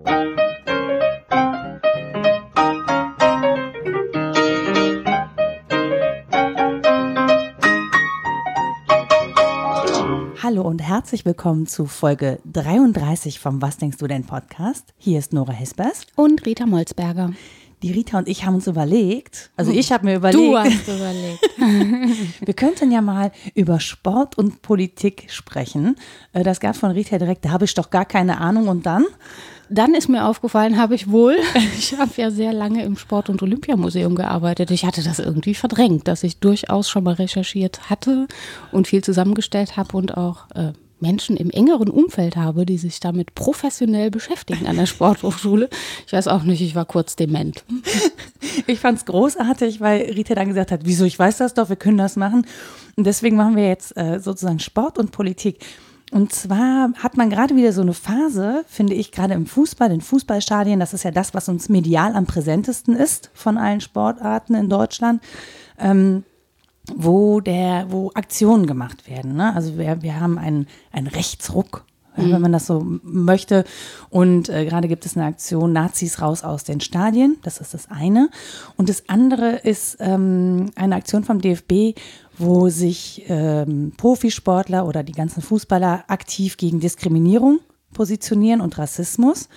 Hallo und herzlich willkommen zu Folge 33 vom Was denkst du denn Podcast. Hier ist Nora Hespers. Und Rita Molzberger. Die Rita und ich haben uns überlegt, also ich habe mir überlegt, Du hast überlegt. wir könnten ja mal über Sport und Politik sprechen. Äh, Das gab von Rita direkt, da habe ich doch gar keine Ahnung und dann? Dann ist mir aufgefallen, habe ich wohl, ich habe ja sehr lange im Sport- und Olympiamuseum gearbeitet. Ich hatte das irgendwie verdrängt, dass ich durchaus schon mal recherchiert hatte und viel zusammengestellt habe und auch äh, Menschen im engeren Umfeld habe, die sich damit professionell beschäftigen an der Sporthochschule. Ich weiß auch nicht, ich war kurz dement. Ich fand es großartig, weil Rita dann gesagt hat, wieso, ich weiß das doch, wir können das machen. Und deswegen machen wir jetzt äh, sozusagen Sport und Politik. Und zwar hat man gerade wieder so eine Phase, finde ich, gerade im Fußball, in Fußballstadien, das ist ja das, was uns medial am präsentesten ist von allen Sportarten in Deutschland, ähm, wo der, wo Aktionen gemacht werden. Ne? Also wir, wir haben einen, einen Rechtsruck, ja, wenn man das so möchte. Und äh, gerade gibt es eine Aktion Nazis raus aus den Stadien. Das ist das eine. Und das andere ist ähm, eine Aktion vom DFB, wo sich ähm, Profisportler oder die ganzen Fußballer aktiv gegen Diskriminierung positionieren und Rassismus.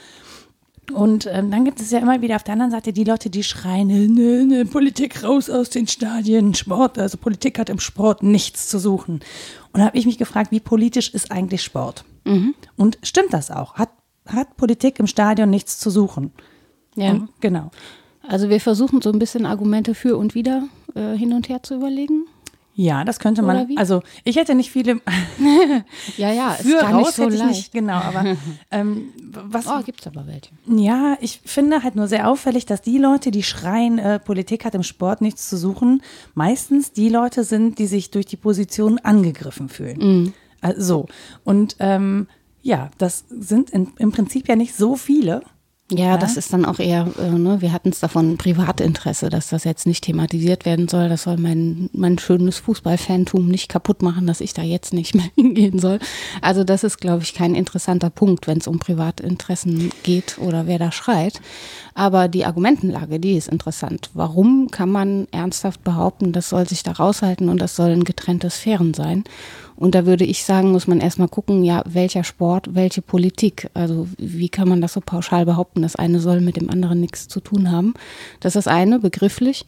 Und ähm, dann gibt es ja immer wieder auf der anderen Seite die Leute, die schreien, ne, ne, Politik raus aus den Stadien, Sport, also Politik hat im Sport nichts zu suchen. Und da habe ich mich gefragt, wie politisch ist eigentlich Sport? Und stimmt das auch? Hat, hat Politik im Stadion nichts zu suchen? Ja. Und, genau. Also wir versuchen so ein bisschen Argumente für und wider äh, hin und her zu überlegen. Ja, das könnte man. Also ich hätte nicht viele Ja, ja, ist für gar raus nicht so hätte ich leicht. nicht, genau, aber ähm, was Oh, gibt's aber welche. Ja, ich finde halt nur sehr auffällig, dass die Leute, die schreien, äh, Politik hat im Sport nichts zu suchen, meistens die Leute sind, die sich durch die Position angegriffen fühlen. Also so. Und ähm, ja, das sind in, im Prinzip ja nicht so viele. Ja, das ist dann auch eher, äh, ne, wir hatten es davon, Privatinteresse, dass das jetzt nicht thematisiert werden soll. Das soll mein, mein schönes Fußballfantum nicht kaputt machen, dass ich da jetzt nicht mehr hingehen soll. Also das ist, glaube ich, kein interessanter Punkt, wenn es um Privatinteressen geht oder wer da schreit. Aber die Argumentenlage, die ist interessant. Warum kann man ernsthaft behaupten, das soll sich da raushalten und das sollen getrennte Sphären sein? Und da würde ich sagen, muss man erstmal gucken, ja, welcher Sport, welche Politik. Also wie kann man das so pauschal behaupten, das eine soll mit dem anderen nichts zu tun haben. Das ist das eine, begrifflich.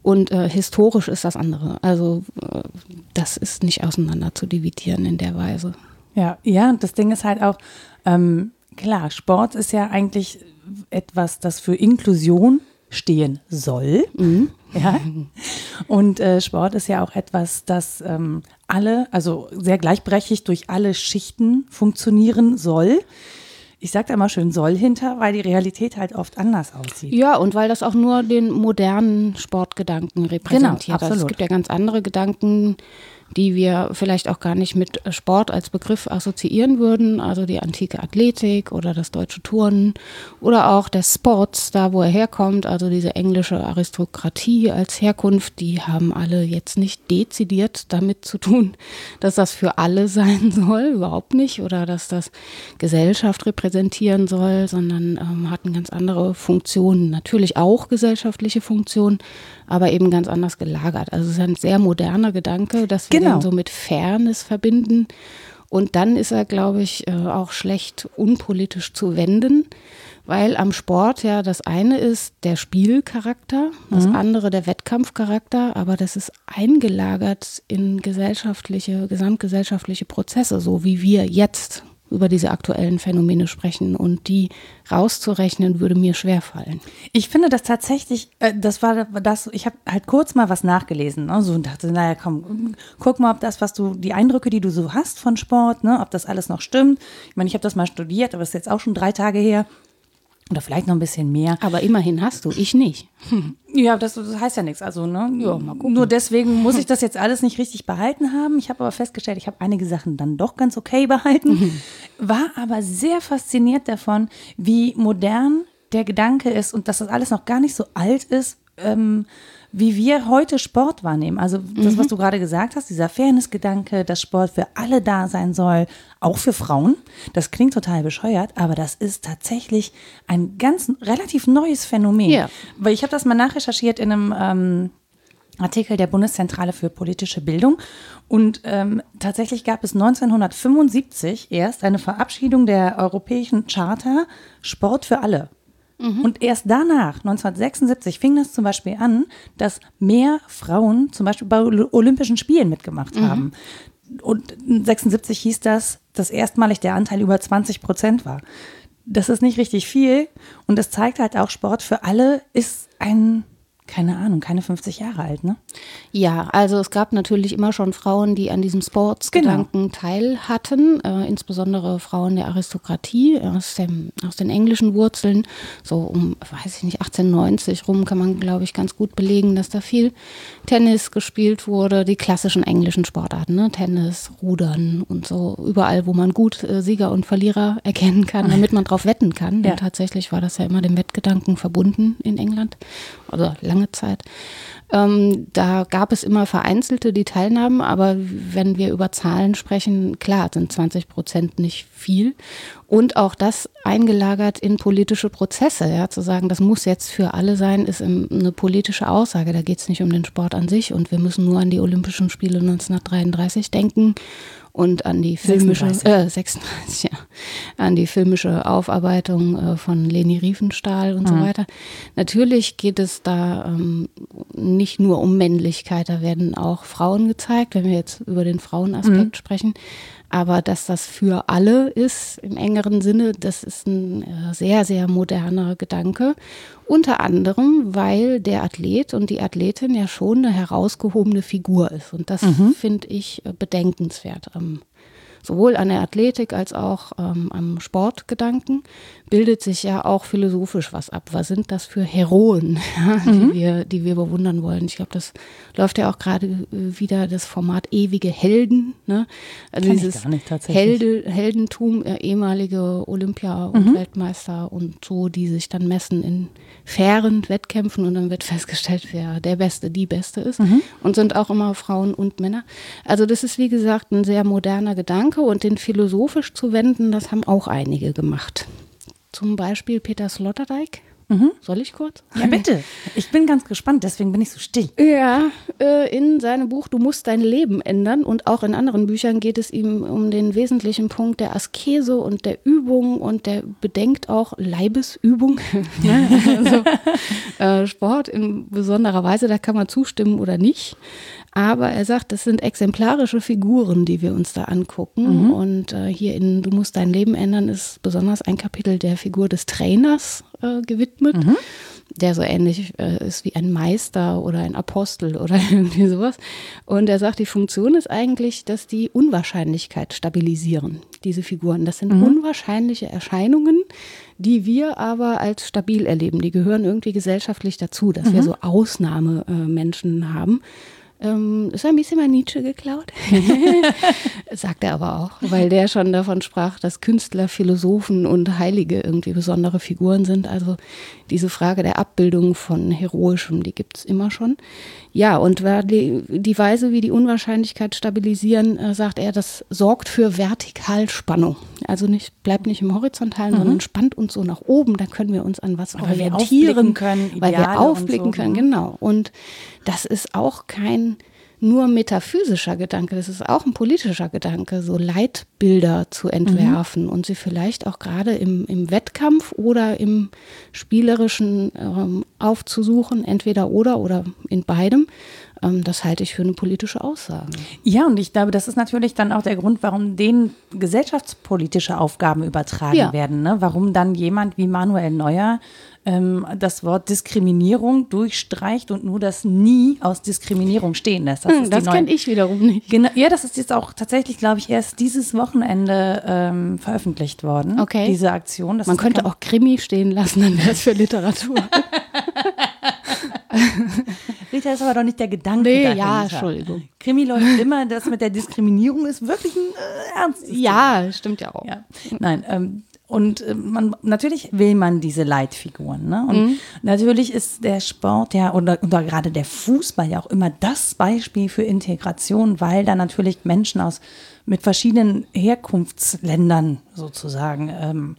Und äh, historisch ist das andere. Also äh, das ist nicht auseinander zu dividieren in der Weise. Ja, ja, und das Ding ist halt auch, ähm, klar, Sport ist ja eigentlich etwas, das für Inklusion stehen soll. Ja. Und äh, Sport ist ja auch etwas, das ähm, alle, also sehr gleichberechtigt durch alle Schichten funktionieren soll. Ich sage da mal schön soll hinter, weil die Realität halt oft anders aussieht. Ja, und weil das auch nur den modernen Sportgedanken repräsentiert. also es absolut. gibt ja ganz andere Gedanken, die wir vielleicht auch gar nicht mit Sport als Begriff assoziieren würden. Also die antike Athletik oder das deutsche Turnen oder auch der Sports, da wo er herkommt. Also diese englische Aristokratie als Herkunft, die haben alle jetzt nicht dezidiert damit zu tun, dass das für alle sein soll, überhaupt nicht. Oder dass das Gesellschaft repräsentieren soll, sondern ähm, hatten ganz andere Funktionen. Natürlich auch gesellschaftliche Funktionen, aber eben ganz anders gelagert. Also es ist ein sehr moderner Gedanke, dass wir Genau. den so mit Fairness verbinden. Und dann ist er, glaube ich, äh, auch schlecht unpolitisch zu wenden, weil am Sport ja das eine ist der Spielcharakter, das andere der Wettkampfcharakter, aber das ist eingelagert in gesellschaftliche, gesamtgesellschaftliche Prozesse, so wie wir jetzt über diese aktuellen Phänomene sprechen und die rauszurechnen, würde mir schwerfallen. Ich finde das tatsächlich, äh, das war das, ich habe halt kurz mal was nachgelesen ne, so, und dachte, naja, komm, guck mal, ob das, was du, die Eindrücke, die du so hast von Sport, ne, ob das alles noch stimmt. Ich meine, ich habe das mal studiert, aber es ist jetzt auch schon drei Tage her. Oder vielleicht noch ein bisschen mehr. Aber immerhin hast du, ich nicht. Ja, das, das heißt ja nichts. Also, ne? Ja, mal gucken. Nur deswegen muss ich das jetzt alles nicht richtig behalten haben. Ich habe aber festgestellt, ich habe einige Sachen dann doch ganz okay behalten. War aber sehr fasziniert davon, wie modern der Gedanke ist und dass das alles noch gar nicht so alt ist. Ähm, wie wir heute Sport wahrnehmen. Also das, was du gerade gesagt hast, dieser Fairness-Gedanke, dass Sport für alle da sein soll, auch für Frauen. Das klingt total bescheuert, aber das ist tatsächlich ein ganz relativ neues Phänomen. Ja. Weil ich habe das mal nachrecherchiert in einem ähm, Artikel der Bundeszentrale für politische Bildung. Und ähm, tatsächlich gab es 1975 erst eine Verabschiedung der Europäischen Charta Sport für alle. Und erst danach, 1976, fing das zum Beispiel an, dass mehr Frauen zum Beispiel bei Oly- Olympischen Spielen mitgemacht haben. Und 76 hieß das, dass erstmalig der Anteil über 20 Prozent war. Das ist nicht richtig viel. Und das zeigt halt auch, Sport für alle ist ein, keine Ahnung, keine 50 Jahre alt, ne? Ja, also es gab natürlich immer schon Frauen, die an diesem Sportsgedanken teil hatten, äh, insbesondere Frauen der Aristokratie aus, dem, aus den englischen Wurzeln. So um, weiß ich nicht, 1890 rum kann man, glaube ich, ganz gut belegen, dass da viel Tennis gespielt wurde, die klassischen englischen Sportarten, ne? Tennis, Rudern und so, überall, wo man gut äh, Sieger und Verlierer erkennen kann, damit man drauf wetten kann. Ja. Denn tatsächlich war das ja immer dem Wettgedanken verbunden in England, also lange Zeit. Ähm, da gab es immer Vereinzelte, die teilnahmen, aber wenn wir über Zahlen sprechen, klar, sind 20 Prozent nicht viel. Und auch das eingelagert in politische Prozesse, ja, zu sagen, das muss jetzt für alle sein, ist eine politische Aussage. Da geht es nicht um den Sport an sich und wir müssen nur an die Olympischen Spiele 1933 denken und an die filmische, 36. äh, 36, ja, an die filmische Aufarbeitung äh, von Leni Riefenstahl und so weiter. Natürlich geht es da ähm, nicht nur um Männlichkeit, da werden auch Frauen gezeigt, wenn wir jetzt über den Frauenaspekt sprechen. Aber dass das für alle ist im engeren Sinne, das ist ein äh, sehr, sehr moderner Gedanke. Unter anderem, weil der Athlet und die Athletin ja schon eine herausgehobene Figur ist. Und das finde ich äh, bedenkenswert. Ähm, sowohl an der Athletik als auch ähm, am Sportgedanken bildet sich ja auch philosophisch was ab. Was sind das für Heroen, ja, die, wir, die wir bewundern wollen? Ich glaube, das läuft ja auch gerade äh, wieder das Format ewige Helden. Ne? Also ich dieses nicht. Helde, Heldentum, äh, ehemalige Olympia- und Weltmeister und so, die sich dann messen in fairen Wettkämpfen und dann wird festgestellt, wer der Beste, die Beste ist. Und sind auch immer Frauen und Männer. Also das ist, wie gesagt, ein sehr moderner Gedanke und den philosophisch zu wenden, das haben auch einige gemacht. Zum Beispiel Peter Sloterdijk. Soll ich kurz? Ja, bitte. Ich bin ganz gespannt, deswegen bin ich so still. Ja, äh, in seinem Buch Du musst dein Leben ändern und auch in anderen Büchern geht es ihm um den wesentlichen Punkt der Askese und der Übung und der bedenkt auch Leibesübung. Also, äh, Sport in besonderer Weise, da kann man zustimmen oder nicht. Aber er sagt, das sind exemplarische Figuren, die wir uns da angucken. Und äh, hier in Du musst dein Leben ändern ist besonders ein Kapitel der Figur des Trainers äh, gewidmet der so ähnlich äh, ist wie ein Meister oder ein Apostel oder irgendwie sowas. Und er sagt, die Funktion ist eigentlich, dass die Unwahrscheinlichkeit stabilisieren, diese Figuren. Das sind unwahrscheinliche Erscheinungen, die wir aber als stabil erleben. Die gehören irgendwie gesellschaftlich dazu, dass wir so Ausnahmemenschen haben. Ähm, ist ein bisschen mal Nietzsche geklaut. Sagt er aber auch, weil der schon davon sprach, dass Künstler, Philosophen und Heilige irgendwie besondere Figuren sind. Also diese Frage der Abbildung von Heroischem, die gibt es immer schon. Ja, und die, die Weise, wie die Unwahrscheinlichkeit stabilisieren, äh, sagt er, das sorgt für Vertikalspannung. Also nicht, bleibt nicht im Horizontalen, sondern spannt uns so nach oben. Da können wir uns an was Weil wir orientieren aufblicken können, weil wir Ideale aufblicken so, können, ne? genau. Und das ist auch kein nur metaphysischer Gedanke, das ist auch ein politischer Gedanke, so Leitbilder zu entwerfen und sie vielleicht auch gerade im, im Wettkampf oder im spielerischen ähm, aufzusuchen, entweder oder oder in beidem. Ähm, das halte ich für eine politische Aussage. Ja, und ich glaube, das ist natürlich dann auch der Grund, warum denen gesellschaftspolitische Aufgaben übertragen Ja. werden. Ne? Warum dann jemand wie Manuel Neuer ähm, das Wort Diskriminierung durchstreicht und nur das Nie aus Diskriminierung stehen lässt. Das, Hm, das kenne ich wiederum nicht. Genau, ja, das ist jetzt auch tatsächlich, glaube ich, erst dieses Wochenende ähm, veröffentlicht worden. Okay. Diese Aktion. Das Man könnte auch Krimi stehen lassen, dann wäre es für Literatur. Rita ist aber doch nicht der Gedanke Nee, dahinter. ja, Entschuldigung. Krimi läuft immer, das mit der Diskriminierung ist wirklich ein äh, ernstes ja, stimmt ja auch. Ja, nein. Ähm, und äh, man, natürlich will man diese Leitfiguren. Ne? Und mhm. natürlich ist der Sport ja oder, oder gerade der Fußball ja auch immer das Beispiel für Integration, weil da natürlich Menschen aus mit verschiedenen Herkunftsländern sozusagen ähm,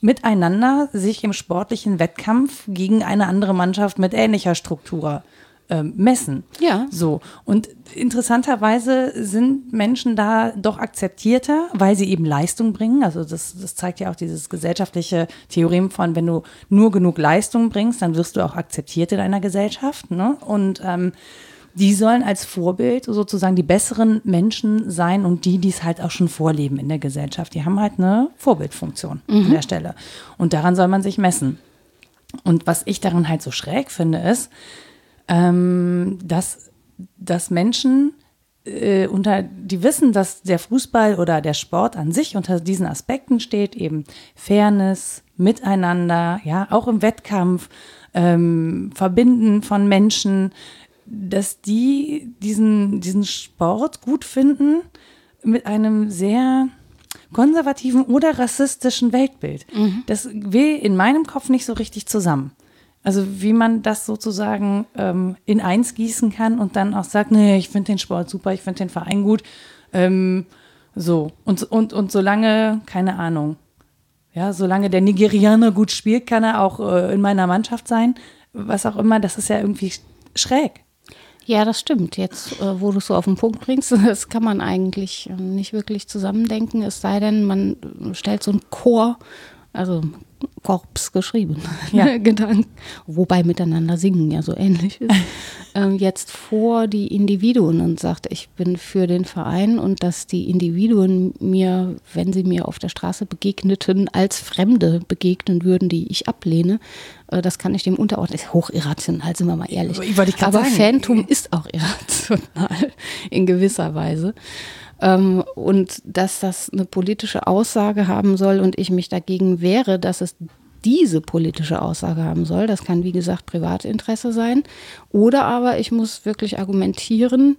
miteinander sich im sportlichen Wettkampf gegen eine andere Mannschaft mit ähnlicher Struktur ähm, messen. Ja. So. Und interessanterweise sind Menschen da doch akzeptierter, weil sie eben Leistung bringen. Also das, das zeigt ja auch dieses gesellschaftliche Theorem von, wenn du nur genug Leistung bringst, dann wirst du auch akzeptiert in einer Gesellschaft. Ne? Und ähm, die sollen als Vorbild sozusagen die besseren Menschen sein und die, die es halt auch schon vorleben in der Gesellschaft. Die haben halt eine Vorbildfunktion mhm. an der Stelle. Und daran soll man sich messen. Und was ich daran halt so schräg finde, ist, ähm, dass, dass Menschen äh, unter, die wissen, dass der Fußball oder der Sport an sich unter diesen Aspekten steht, eben Fairness, Miteinander, ja, auch im Wettkampf, ähm, Verbinden von Menschen, dass die diesen, diesen Sport gut finden mit einem sehr konservativen oder rassistischen Weltbild. Mhm. Das will in meinem Kopf nicht so richtig zusammen. Also wie man das sozusagen ähm, in eins gießen kann und dann auch sagt, nee, ich finde den Sport super, ich finde den Verein gut. Ähm, so, und, und, und solange, keine Ahnung, ja, solange der Nigerianer gut spielt, kann er auch äh, in meiner Mannschaft sein. Was auch immer, das ist ja irgendwie schräg. Ja, das stimmt. Jetzt, äh, wo du es so auf den Punkt bringst, das kann man eigentlich äh, nicht wirklich zusammendenken, es sei denn, man stellt so einen Chor, also Korps geschrieben, ja. Gedanken, wobei miteinander singen ja so ähnlich ist, ähm, jetzt vor die Individuen und sagt, ich bin für den Verein und dass die Individuen mir, wenn sie mir auf der Straße begegneten, als Fremde begegnen würden, die ich ablehne, äh, das kann ich dem unterordnen. Ist hochirrational, sind wir mal ehrlich. Aber sagen. Phantom ist auch irrational in gewisser Weise. Ähm, und dass das eine politische Aussage haben soll und ich mich dagegen wehre, dass es diese politische Aussage haben soll. Das kann, wie gesagt, Privatinteresse sein. Oder aber ich muss wirklich argumentieren,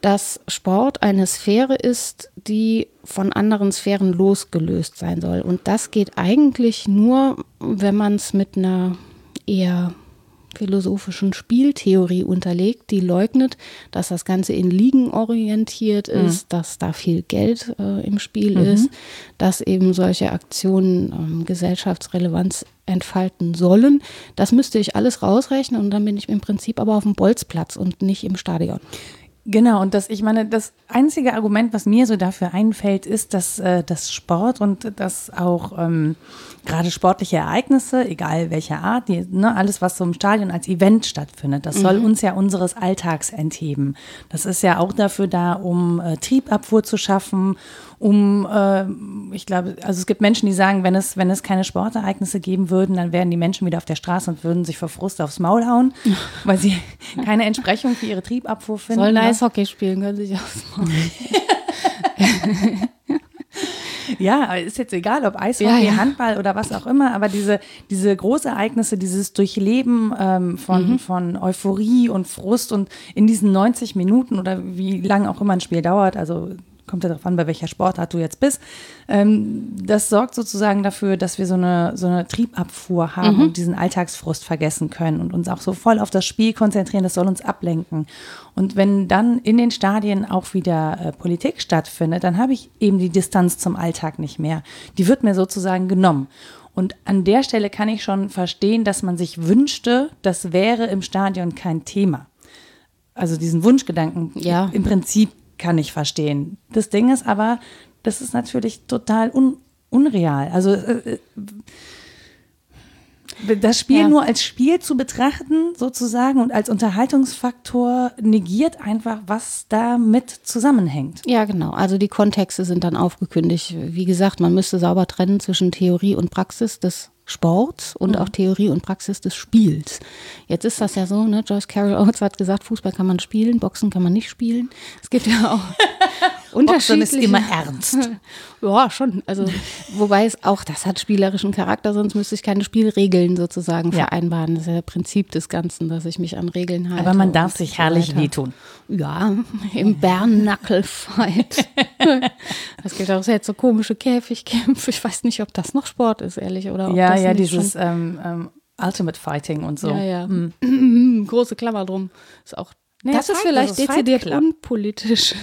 dass Sport eine Sphäre ist, die von anderen Sphären losgelöst sein soll. Und das geht eigentlich nur, wenn man es mit einer eher philosophischen Spieltheorie unterlegt, die leugnet, dass das Ganze in Ligen orientiert mhm. ist, mhm. dass da viel Geld äh, im Spiel mhm. ist, dass eben solche Aktionen ähm, Gesellschaftsrelevanz entfalten sollen. Das müsste ich alles rausrechnen und dann bin ich im Prinzip aber auf dem Bolzplatz und nicht im Stadion. Genau, und das, ich meine, das einzige Argument, was mir so dafür einfällt, ist, dass äh, das Sport und dass auch ähm, gerade sportliche Ereignisse, egal welcher Art, die, ne, alles, was so im Stadion als Event stattfindet, das mhm. soll uns ja unseres Alltags entheben. Das ist ja auch dafür da, um äh, Triebabfuhr zu schaffen, um, äh, ich glaube, also es gibt Menschen, die sagen, wenn es, wenn es keine Sportereignisse geben würden, dann wären die Menschen wieder auf der Straße und würden sich vor Frust aufs Maul hauen, weil sie keine Entsprechung für ihre Triebabfuhr finden. Sollen Eishockey spielen, können sich aufs Maul. Ja, ist jetzt egal, ob Eishockey, ja, ja. Handball oder was auch immer, aber diese, diese Großereignisse, dieses Durchleben ähm, von, mhm. von Euphorie und Frust und in diesen 90 Minuten oder wie lange auch immer ein Spiel dauert, also kommt ja darauf an, bei welcher Sportart du jetzt bist. Ähm, das sorgt sozusagen dafür, dass wir so eine, so eine Triebabfuhr haben mhm. und diesen Alltagsfrust vergessen können und uns auch so voll auf das Spiel konzentrieren. Das soll uns ablenken. Und wenn dann in den Stadien auch wieder äh, Politik stattfindet, dann habe ich eben die Distanz zum Alltag nicht mehr. Die wird mir sozusagen genommen. Und an der Stelle kann ich schon verstehen, dass man sich wünschte, das wäre im Stadion kein Thema. Also diesen Wunschgedanken ja. im Prinzip kann ich verstehen. Das Ding ist aber, das ist natürlich total un unreal. Also äh, äh, das Spiel ja. nur als Spiel zu betrachten, sozusagen, und als Unterhaltungsfaktor negiert einfach, was damit zusammenhängt. Ja, genau. Also die Kontexte sind dann aufgekündigt. Wie gesagt, man müsste sauber trennen zwischen Theorie und Praxis des Sports und mhm. auch Theorie und Praxis des Spiels. Jetzt ist das ja so, ne? Joyce Carol Oates hat gesagt, Fußball kann man spielen, Boxen kann man nicht spielen. Es gibt ja auch Oxen ist immer ernst. ja, schon. Also, wobei es auch, das hat spielerischen Charakter, sonst müsste ich keine Spielregeln sozusagen ja. vereinbaren. Das ist ja das Prinzip des Ganzen, dass ich mich an Regeln halte. Aber man darf sich herrlich wehtun. Ja, im Bärennackelfight. das gibt auch jetzt so komische Käfigkämpfe. Ich weiß nicht, ob das noch Sport ist, ehrlich, oder? ja, ja, dieses ähm, ähm, Ultimate Fighting und so. Ja, ja. Mhm. Große Klammer drum. Ist auch Nee, das, das ist vielleicht dezidiert unpolitisch.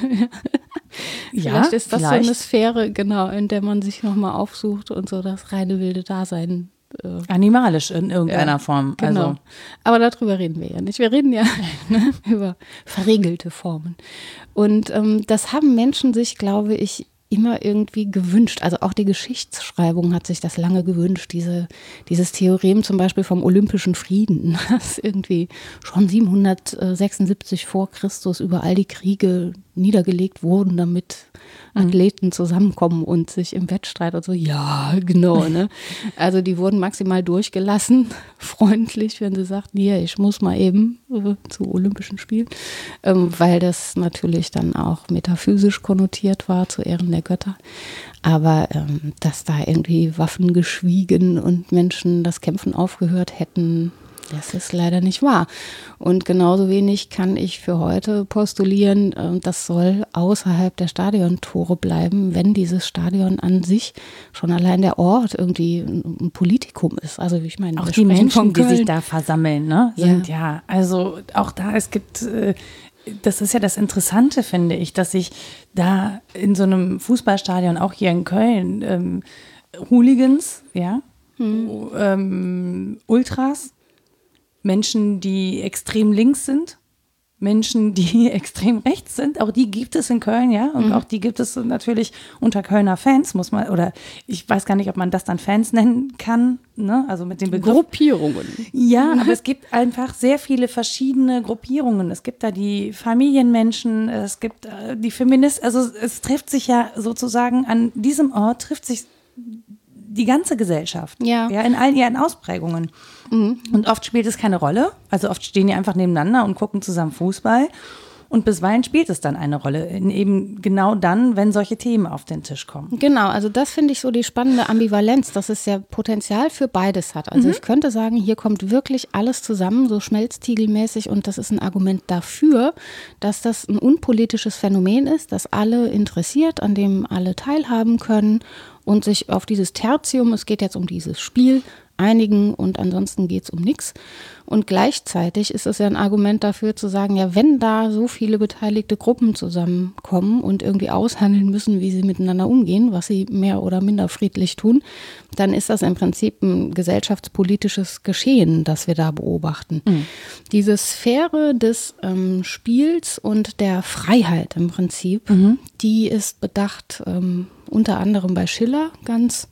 Ja, vielleicht ist das vielleicht. so eine Sphäre, genau, in der man sich nochmal aufsucht und so das reine wilde Dasein. Äh, Animalisch in irgendeiner ja, Form. Genau. Also. Aber darüber reden wir ja nicht. Wir reden ja ne, über verregelte Formen. Und ähm, das haben Menschen sich, glaube ich, immer irgendwie gewünscht. Also auch die Geschichtsschreibung hat sich das lange gewünscht. Diese, dieses Theorem zum Beispiel vom Olympischen Frieden, das irgendwie schon 776 vor Christus über all die Kriege niedergelegt wurden, damit Mhm. Athleten zusammenkommen und sich im Wettstreit und so, ja, genau. Ne? Also die wurden maximal durchgelassen, freundlich, wenn sie sagten, hier, ich muss mal eben äh, zu Olympischen Spielen, ähm, weil das natürlich dann auch metaphysisch konnotiert war zu Ehren der Götter. Aber ähm, dass da irgendwie Waffen geschwiegen und Menschen das Kämpfen aufgehört hätten, das ist leider nicht wahr. Und genauso wenig kann ich für heute postulieren, äh, das soll außerhalb der Stadiontore bleiben, wenn dieses Stadion an sich schon allein der Ort irgendwie ein Politikum ist. Also ich meine, auch die Menschen, die sich da versammeln, ne, sind ja, ja also auch da, es gibt äh, das ist ja das Interessante, finde ich, dass sich da in so einem Fußballstadion, auch hier in Köln, ähm, Hooligans, ja, hm. ähm, Ultras Menschen, die extrem links sind, Menschen, die extrem rechts sind. Auch die gibt es in Köln, ja. Und mhm. auch die gibt es natürlich unter Kölner Fans, muss man, oder ich weiß gar nicht, ob man das dann Fans nennen kann, ne? Also mit dem Begriff. Gruppierungen. Ja, aber es gibt einfach sehr viele verschiedene Gruppierungen. Es gibt da die Familienmenschen, es gibt äh, die Feministen, also es trifft sich ja sozusagen an diesem Ort, trifft sich die ganze Gesellschaft. Ja. Ja, in all ihren Ausprägungen. Mhm. Und oft spielt es keine Rolle. Also oft stehen die einfach nebeneinander und gucken zusammen Fußball. Und bisweilen spielt es dann eine Rolle, eben genau dann, wenn solche Themen auf den Tisch kommen. Genau, also das finde ich so die spannende Ambivalenz, dass es ja Potenzial für beides hat. Also mhm. ich könnte sagen, hier kommt wirklich alles zusammen, so schmelztiegelmäßig und das ist ein Argument dafür, dass das ein unpolitisches Phänomen ist, das alle interessiert, an dem alle teilhaben können und sich auf dieses Tertium, es geht jetzt um dieses Spiel, einigen und ansonsten geht es um nichts. Und gleichzeitig ist es ja ein Argument dafür zu sagen, ja, wenn da so viele beteiligte Gruppen zusammenkommen und irgendwie aushandeln müssen, wie sie miteinander umgehen, was sie mehr oder minder friedlich tun, dann ist das im Prinzip ein gesellschaftspolitisches Geschehen, das wir da beobachten. Mhm. Diese Sphäre des ähm, Spiels und der Freiheit im Prinzip, mhm. die ist bedacht ähm, unter anderem bei Schiller ganz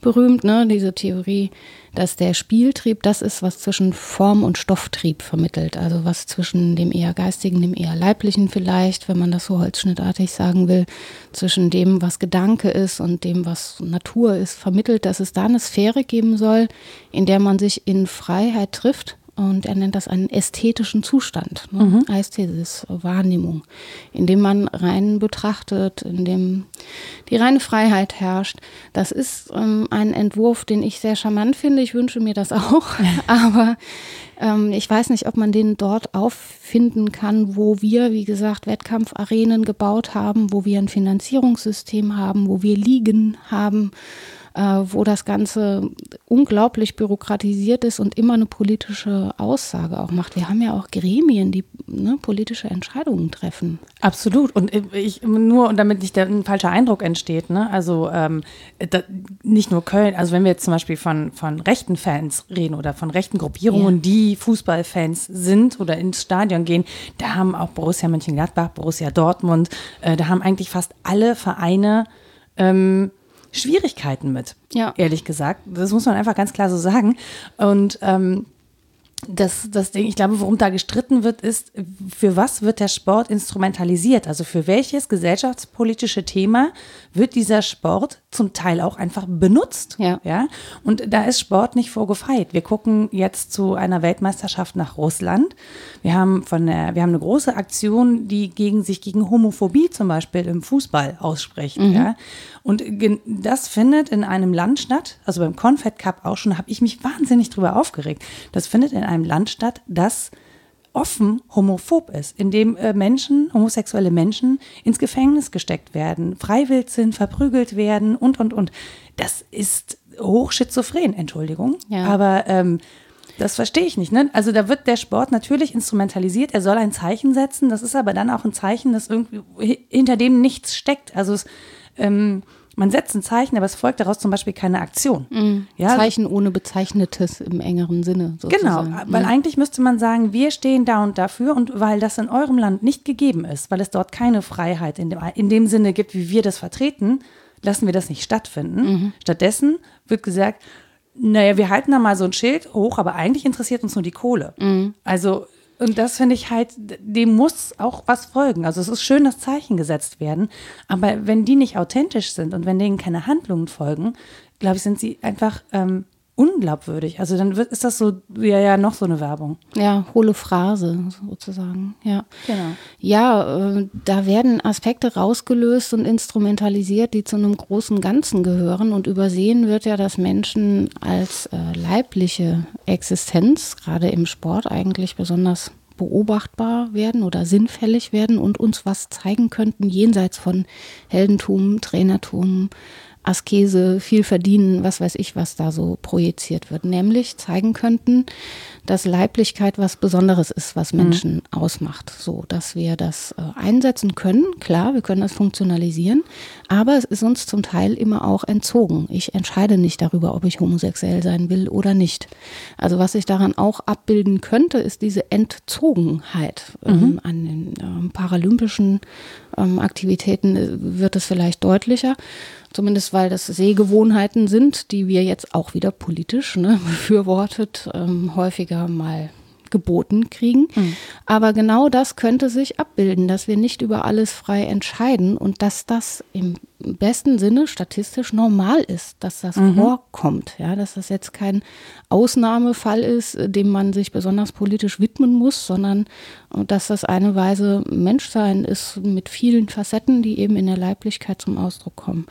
berühmt, ne, diese Theorie, dass der Spieltrieb das ist, was zwischen Form und Stofftrieb vermittelt. Also was zwischen dem eher geistigen, dem eher leiblichen vielleicht, wenn man das so holzschnittartig sagen will, zwischen dem, was Gedanke ist und dem, was Natur ist, vermittelt, dass es da eine Sphäre geben soll, in der man sich in Freiheit trifft und er nennt das einen ästhetischen Zustand, ne? mhm. Ästhesis, Wahrnehmung, in dem man rein betrachtet, in dem die reine Freiheit herrscht. Das ist ähm, ein Entwurf, den ich sehr charmant finde. Ich wünsche mir das auch. Aber ähm, ich weiß nicht, ob man den dort auffinden kann, wo wir, wie gesagt, Wettkampfarenen gebaut haben, wo wir ein Finanzierungssystem haben, wo wir Ligen haben wo das Ganze unglaublich bürokratisiert ist und immer eine politische Aussage auch macht. Wir haben ja auch Gremien, die ne, politische Entscheidungen treffen. Absolut. Und ich nur, damit nicht der, ein falscher Eindruck entsteht, ne? also ähm, da, nicht nur Köln, also wenn wir jetzt zum Beispiel von, von rechten Fans reden oder von rechten Gruppierungen, ja. die Fußballfans sind oder ins Stadion gehen, da haben auch Borussia Mönchengladbach, Borussia Dortmund, äh, da haben eigentlich fast alle Vereine ähm, Schwierigkeiten mit, ja. ehrlich gesagt. Das muss man einfach ganz klar so sagen. Und ähm, das, das Ding, ich glaube, worum da gestritten wird, ist, für was wird der Sport instrumentalisiert? Also für welches gesellschaftspolitische Thema wird dieser Sport zum Teil auch einfach benutzt? Ja. ja? Und da ist Sport nicht vorgefeit. Wir gucken jetzt zu einer Weltmeisterschaft nach Russland. Wir haben von der, wir haben eine große Aktion, die gegen sich gegen Homophobie zum Beispiel im Fußball ausspricht. Mhm. Ja? Und das findet in einem Land statt, also beim Confed Cup auch schon, habe ich mich wahnsinnig drüber aufgeregt. Das findet in einem Land statt, das offen homophob ist, in dem äh, Menschen, homosexuelle Menschen ins Gefängnis gesteckt werden, freiwillig sind, verprügelt werden und, und, und. Das ist hochschizophren, Entschuldigung. Ja. Aber ähm, das verstehe ich nicht. Ne? Also da wird der Sport natürlich instrumentalisiert. Er soll ein Zeichen setzen. Das ist aber dann auch ein Zeichen, das irgendwie hinter dem nichts steckt. Also es, ähm, man setzt ein Zeichen, aber es folgt daraus zum Beispiel keine Aktion. Mhm. Ja? Zeichen ohne Bezeichnetes im engeren Sinne. Sozusagen. Genau, weil mhm. eigentlich müsste man sagen, wir stehen da und dafür und weil das in eurem Land nicht gegeben ist, weil es dort keine Freiheit in dem, in dem Sinne gibt, wie wir das vertreten, lassen wir das nicht stattfinden. Mhm. Stattdessen wird gesagt, naja, wir halten da mal so ein Schild hoch, aber eigentlich interessiert uns nur die Kohle. Mhm. Also und das finde ich halt, dem muss auch was folgen. Also es ist schön, dass Zeichen gesetzt werden, aber wenn die nicht authentisch sind und wenn denen keine Handlungen folgen, glaube ich, sind sie einfach ähm, unglaubwürdig. Also dann ist das so, ja, ja, noch so eine Werbung. Ja, hohle Phrase sozusagen. Ja, genau. Ja, äh, da werden Aspekte rausgelöst und instrumentalisiert, die zu einem großen Ganzen gehören. Und übersehen wird ja, dass Menschen als äh, leibliche Existenz, gerade im Sport eigentlich besonders beobachtbar werden oder sinnfällig werden und uns was zeigen könnten jenseits von Heldentum, Trainertum, Askese, viel verdienen, was weiß ich, was da so projiziert wird. Nämlich zeigen könnten, dass Leiblichkeit was Besonderes ist, was mhm. Menschen mhm. ausmacht. So, dass wir das äh, einsetzen können. Klar, wir können das funktionalisieren, aber es ist uns zum Teil immer auch entzogen. Ich entscheide nicht darüber, ob ich homosexuell sein will oder nicht. Also was ich daran auch abbilden könnte, ist diese Entzogenheit. Ähm, mhm. Ähm, an den ähm, paralympischen ähm, Aktivitäten äh, wird es vielleicht deutlicher. Zumindest weil das Sehgewohnheiten sind, die wir jetzt auch wieder politisch ne, befürwortet, ähm, häufiger mal geboten kriegen. Mhm. Aber genau das könnte sich abbilden, dass wir nicht über alles frei entscheiden und dass das im besten Sinne statistisch normal ist, dass das mhm. vorkommt. Ja, dass das jetzt kein Ausnahmefall ist, dem man sich besonders politisch widmen muss, sondern dass das eine Weise Menschsein ist mit vielen Facetten, die eben in der Leiblichkeit zum Ausdruck kommen.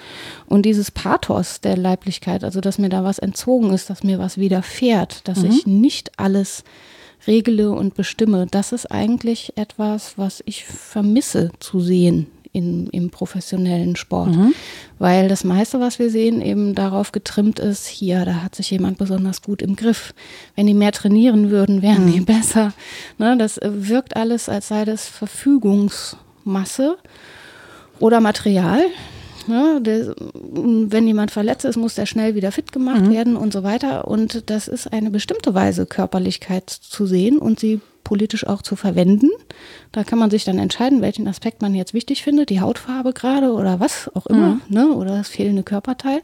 Und dieses Pathos der Leiblichkeit, also dass mir da was entzogen ist, dass mir was widerfährt, dass mhm. ich nicht alles regle und bestimme. Das ist eigentlich etwas, was ich vermisse zu sehen in, im professionellen Sport. Mhm. Weil das meiste, was wir sehen, eben darauf getrimmt ist, hier, da hat sich jemand besonders gut im Griff. Wenn die mehr trainieren würden, wären mhm. die besser. Ne, das wirkt alles, als sei das Verfügungsmasse oder Material. Ne? Der, wenn jemand verletzt ist, muss der schnell wieder fit gemacht mhm. werden und so weiter. Und das ist eine bestimmte Weise, Körperlichkeit zu sehen und sie politisch auch zu verwenden. Da kann man sich dann entscheiden, welchen Aspekt man jetzt wichtig findet, die Hautfarbe gerade oder was auch immer, mhm. ne? oder das fehlende Körperteil.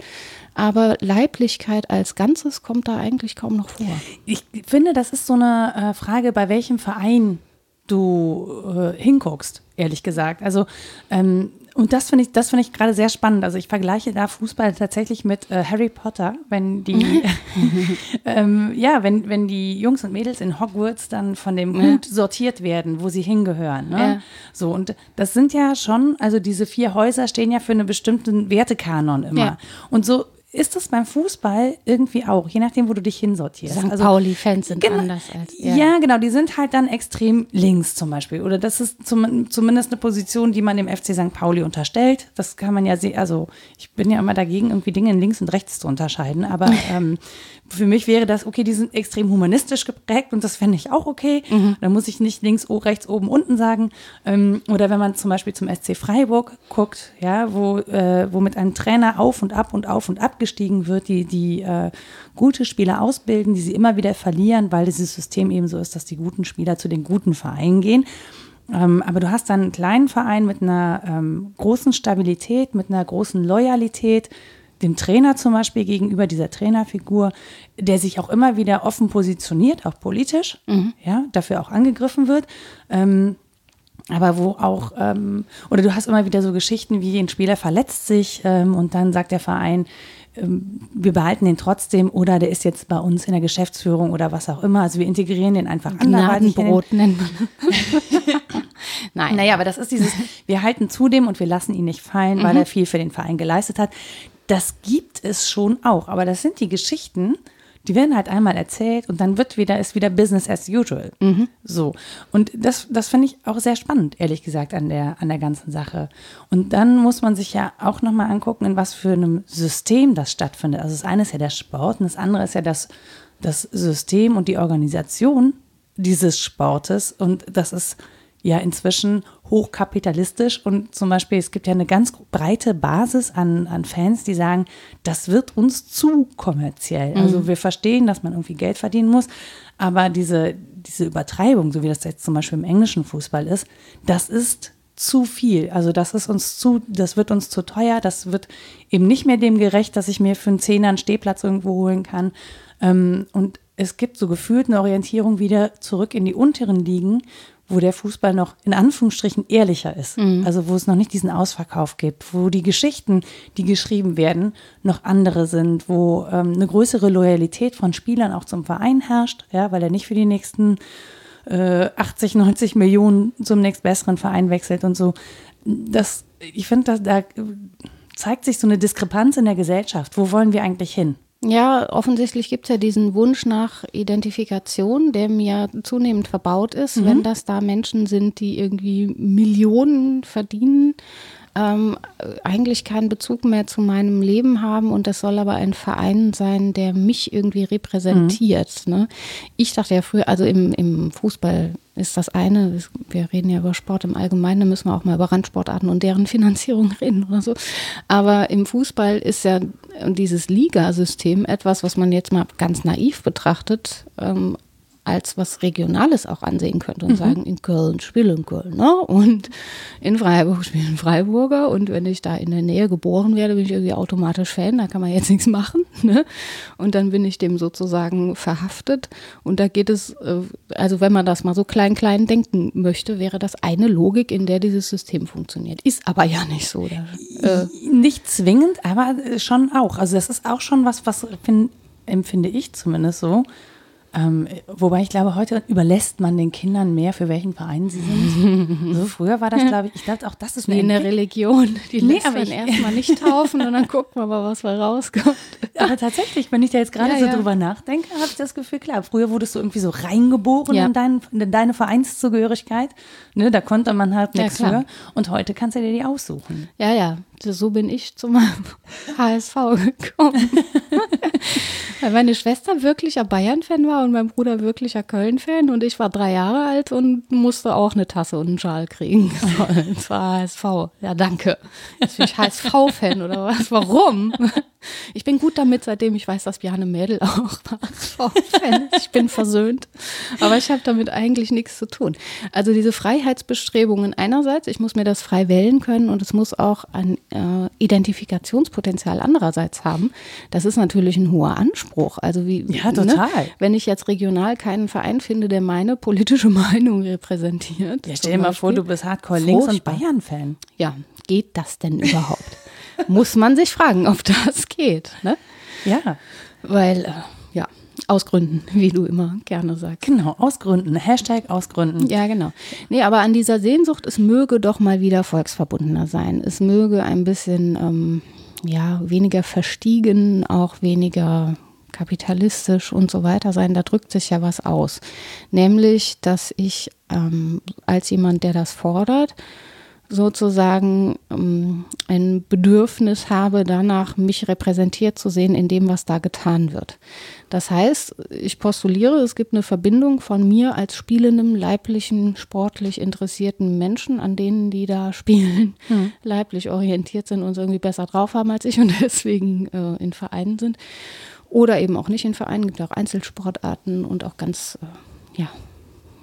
Aber Leiblichkeit als Ganzes kommt da eigentlich kaum noch vor. Ich finde, das ist so eine äh, Frage, bei welchem Verein du äh, hinguckst, ehrlich gesagt. Also ähm, und das finde ich, das finde ich gerade sehr spannend. Also ich vergleiche da Fußball tatsächlich mit äh, Harry Potter, wenn die, ähm, ja, wenn, wenn die Jungs und Mädels in Hogwarts dann von dem Gut ja. sortiert werden, wo sie hingehören. Ne? Ja. So, und das sind ja schon, also diese vier Häuser stehen ja für einen bestimmten Wertekanon immer. Ja. Und so ist das beim Fußball irgendwie auch, je nachdem, wo du dich hinsortierst. St. Also, Pauli-Fans sind genau, anders als. Ja. ja. genau, die sind halt dann extrem links zum Beispiel. Oder das ist zum, zumindest eine Position, die man dem FC St. Pauli unterstellt. Das kann man ja sehen. Also, ich bin ja immer dagegen, irgendwie Dinge in links und rechts zu unterscheiden. Aber ähm, für mich wäre das, okay, die sind extrem humanistisch geprägt und das fände ich auch okay. Mhm. Da muss ich nicht links, rechts, oben, unten sagen. Ähm, oder wenn man zum Beispiel zum SC Freiburg guckt, ja, wo, äh, wo mit einem Trainer auf und ab und auf und ab gestiegen wird, die, die äh, gute Spieler ausbilden, die sie immer wieder verlieren, weil dieses System eben so ist, dass die guten Spieler zu den guten Vereinen gehen. Ähm, aber du hast dann einen kleinen Verein mit einer ähm, großen Stabilität, mit einer großen Loyalität, dem Trainer zum Beispiel gegenüber, dieser Trainerfigur, der sich auch immer wieder offen positioniert, auch politisch, mhm. ja, dafür auch angegriffen wird. Ähm, aber wo auch, ähm, oder du hast immer wieder so Geschichten wie ein Spieler verletzt sich ähm, und dann sagt der Verein, wir behalten den trotzdem oder der ist jetzt bei uns in der Geschäftsführung oder was auch immer. Also wir integrieren den einfach Gnadenbrot nennt man. Nein. Naja, aber das ist dieses, wir halten zu dem und wir lassen ihn nicht fallen, weil mhm. er viel für den Verein geleistet hat. Das gibt es schon auch, aber das sind die Geschichten, die werden halt einmal erzählt und dann wird wieder, ist wieder Business as usual. Mhm. So. Und das, das finde ich auch sehr spannend, ehrlich gesagt, an der, an der ganzen Sache. Und dann muss man sich ja auch nochmal angucken, in was für einem System das stattfindet. Also das eine ist ja der Sport und das andere ist ja das, das System und die Organisation dieses Sportes. Und das ist ja inzwischen hochkapitalistisch und zum Beispiel, es gibt ja eine ganz breite Basis an, an Fans, die sagen, das wird uns zu kommerziell. Mhm. Also wir verstehen, dass man irgendwie Geld verdienen muss, aber diese, diese Übertreibung, so wie das jetzt zum Beispiel im englischen Fußball ist, das ist zu viel. Also das ist uns zu, das wird uns zu teuer, das wird eben nicht mehr dem gerecht, dass ich mir für einen Zehner einen Stehplatz irgendwo holen kann. Ähm, und es gibt so gefühlt eine Orientierung wieder zurück in die unteren Ligen, wo der Fußball noch in Anführungsstrichen ehrlicher ist. Mhm. Also wo es noch nicht diesen Ausverkauf gibt, wo die Geschichten, die geschrieben werden, noch andere sind, wo ähm, eine größere Loyalität von Spielern auch zum Verein herrscht, ja, weil er nicht für die nächsten äh, 80, 90 Millionen zum nächstbesseren Verein wechselt und so. Das, ich finde, da zeigt sich so eine Diskrepanz in der Gesellschaft. Wo wollen wir eigentlich hin? Ja, offensichtlich gibt es ja diesen Wunsch nach Identifikation, der mir zunehmend verbaut ist, mhm. wenn das da Menschen sind, die irgendwie Millionen verdienen ähm, eigentlich keinen Bezug mehr zu meinem Leben haben und das soll aber ein Verein sein, der mich irgendwie repräsentiert. Mhm. Ne? Ich dachte ja früher, also im, im Fußball ist das eine, wir reden ja über Sport im Allgemeinen, da müssen wir auch mal über Randsportarten und deren Finanzierung reden oder so. Aber im Fußball ist ja dieses Ligasystem etwas, was man jetzt mal ganz naiv betrachtet, ähm, als was Regionales auch ansehen könnte und mhm. sagen, in Köln spielen Kölner und in Freiburg spielen Freiburger und wenn ich da in der Nähe geboren werde, bin ich irgendwie automatisch Fan, da kann man jetzt nichts machen. Ne? Und dann bin ich dem sozusagen verhaftet und da geht es, äh, also wenn man das mal so klein, klein denken möchte, wäre das eine Logik, in der dieses System funktioniert. Ist aber ja nicht so. Da, äh nicht zwingend, aber schon auch. Also das ist auch schon was, was find, empfinde ich zumindest so, ähm, wobei ich glaube, heute überlässt man den Kindern mehr, für welchen Verein sie sind. so früher war das, glaube ich, ich glaube auch, das ist wie in der Religion. Die nee, lässt man erstmal nicht taufen und dann guckt man mal, was da rauskommt. Aber tatsächlich, wenn ich da jetzt gerade ja, so ja. drüber nachdenke, habe ich das Gefühl, klar, früher wurdest du irgendwie so reingeboren ja. in, dein, in, deine Vereinszugehörigkeit. Ne, da konnte man halt nichts für. Und heute kannst du dir die aussuchen. Ja, ja, so bin ich zu meinem HSV gekommen. Weil meine Schwester wirklicher Bayern-Fan war und mein Bruder wirklicher Köln-Fan und ich war drei Jahre alt und musste auch eine Tasse und einen Schal kriegen. Das war HSV. Ja, danke. Jetzt bin ich HSV-Fan oder was? Warum? Ich bin gut damit, seitdem ich weiß, dass Bjarne Mädel auch HSV-Fan ist. Ich bin versöhnt. Aber ich habe damit eigentlich nichts zu tun. Also diese Freiheitsbestrebungen einerseits, ich muss mir das frei wählen können und es muss auch ein äh, Identifikationspotenzial andererseits haben. Das ist natürlich ein hoher Anspruch. Also wie, ja, ne? total. Ne? Wenn ich jetzt regional keinen Verein finde, der meine politische Meinung repräsentiert. Ja, stell dir mal vor, du bist Hardcore Links- und Bayern-Fan. Ja, geht das denn überhaupt? muss man sich fragen, ob das geht. Ne? Ja. Weil, äh, ja, aus Gründen, wie du immer gerne sagst. Genau, aus Gründen. Hashtag aus Gründen. Ja, genau. Nee, aber an dieser Sehnsucht, es möge doch mal wieder volksverbundener sein. Es möge ein bisschen, ähm, ja, weniger verstiegen, auch weniger kapitalistisch und so weiter sein, da drückt sich ja was aus. Nämlich, dass ich ähm, als jemand, der das fordert, sozusagen ähm, ein Bedürfnis habe, danach mich repräsentiert zu sehen in dem, was da getan wird. Das heißt, ich postuliere, es gibt eine Verbindung von mir als spielendem, leiblichen, sportlich interessierten Menschen, an denen, die da spielen, hm. leiblich orientiert sind und irgendwie besser drauf haben als ich und deswegen äh, in Vereinen sind. Oder eben auch nicht in Vereinen, Es gibt auch Einzelsportarten und auch ganz, äh, ja,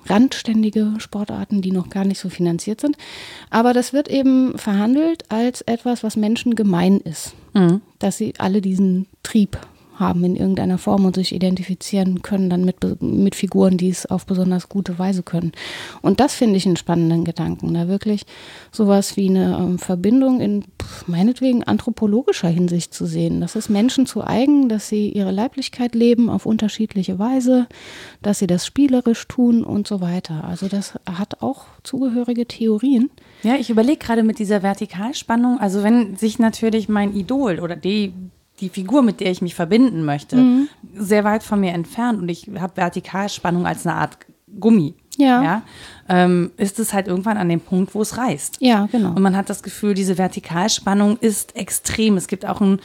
randständige Sportarten, die noch gar nicht so finanziert sind. Aber das wird eben verhandelt als etwas, was Menschen gemein ist. Mhm. dass sie alle diesen Trieb haben in irgendeiner Form und sich identifizieren können dann mit, mit Figuren, die es auf besonders gute Weise können. Und das finde ich einen spannenden Gedanken, da wirklich sowas wie eine ähm, Verbindung in meinetwegen anthropologischer Hinsicht zu sehen. Das ist Menschen zu eigen, dass sie ihre Leiblichkeit leben auf unterschiedliche Weise, dass sie das spielerisch tun und so weiter. Also das hat auch zugehörige Theorien. Ja, ich überlege gerade mit dieser Vertikalspannung, also wenn sich natürlich mein Idol oder die die Figur, mit der ich mich verbinden möchte, mhm. sehr weit von mir entfernt und ich habe Vertikalspannung als eine Art Gummi. Ja. ja ähm, ist es halt irgendwann an dem Punkt, wo es reißt. Ja, genau. Und man hat das Gefühl, diese Vertikalspannung ist extrem. Es gibt auch ein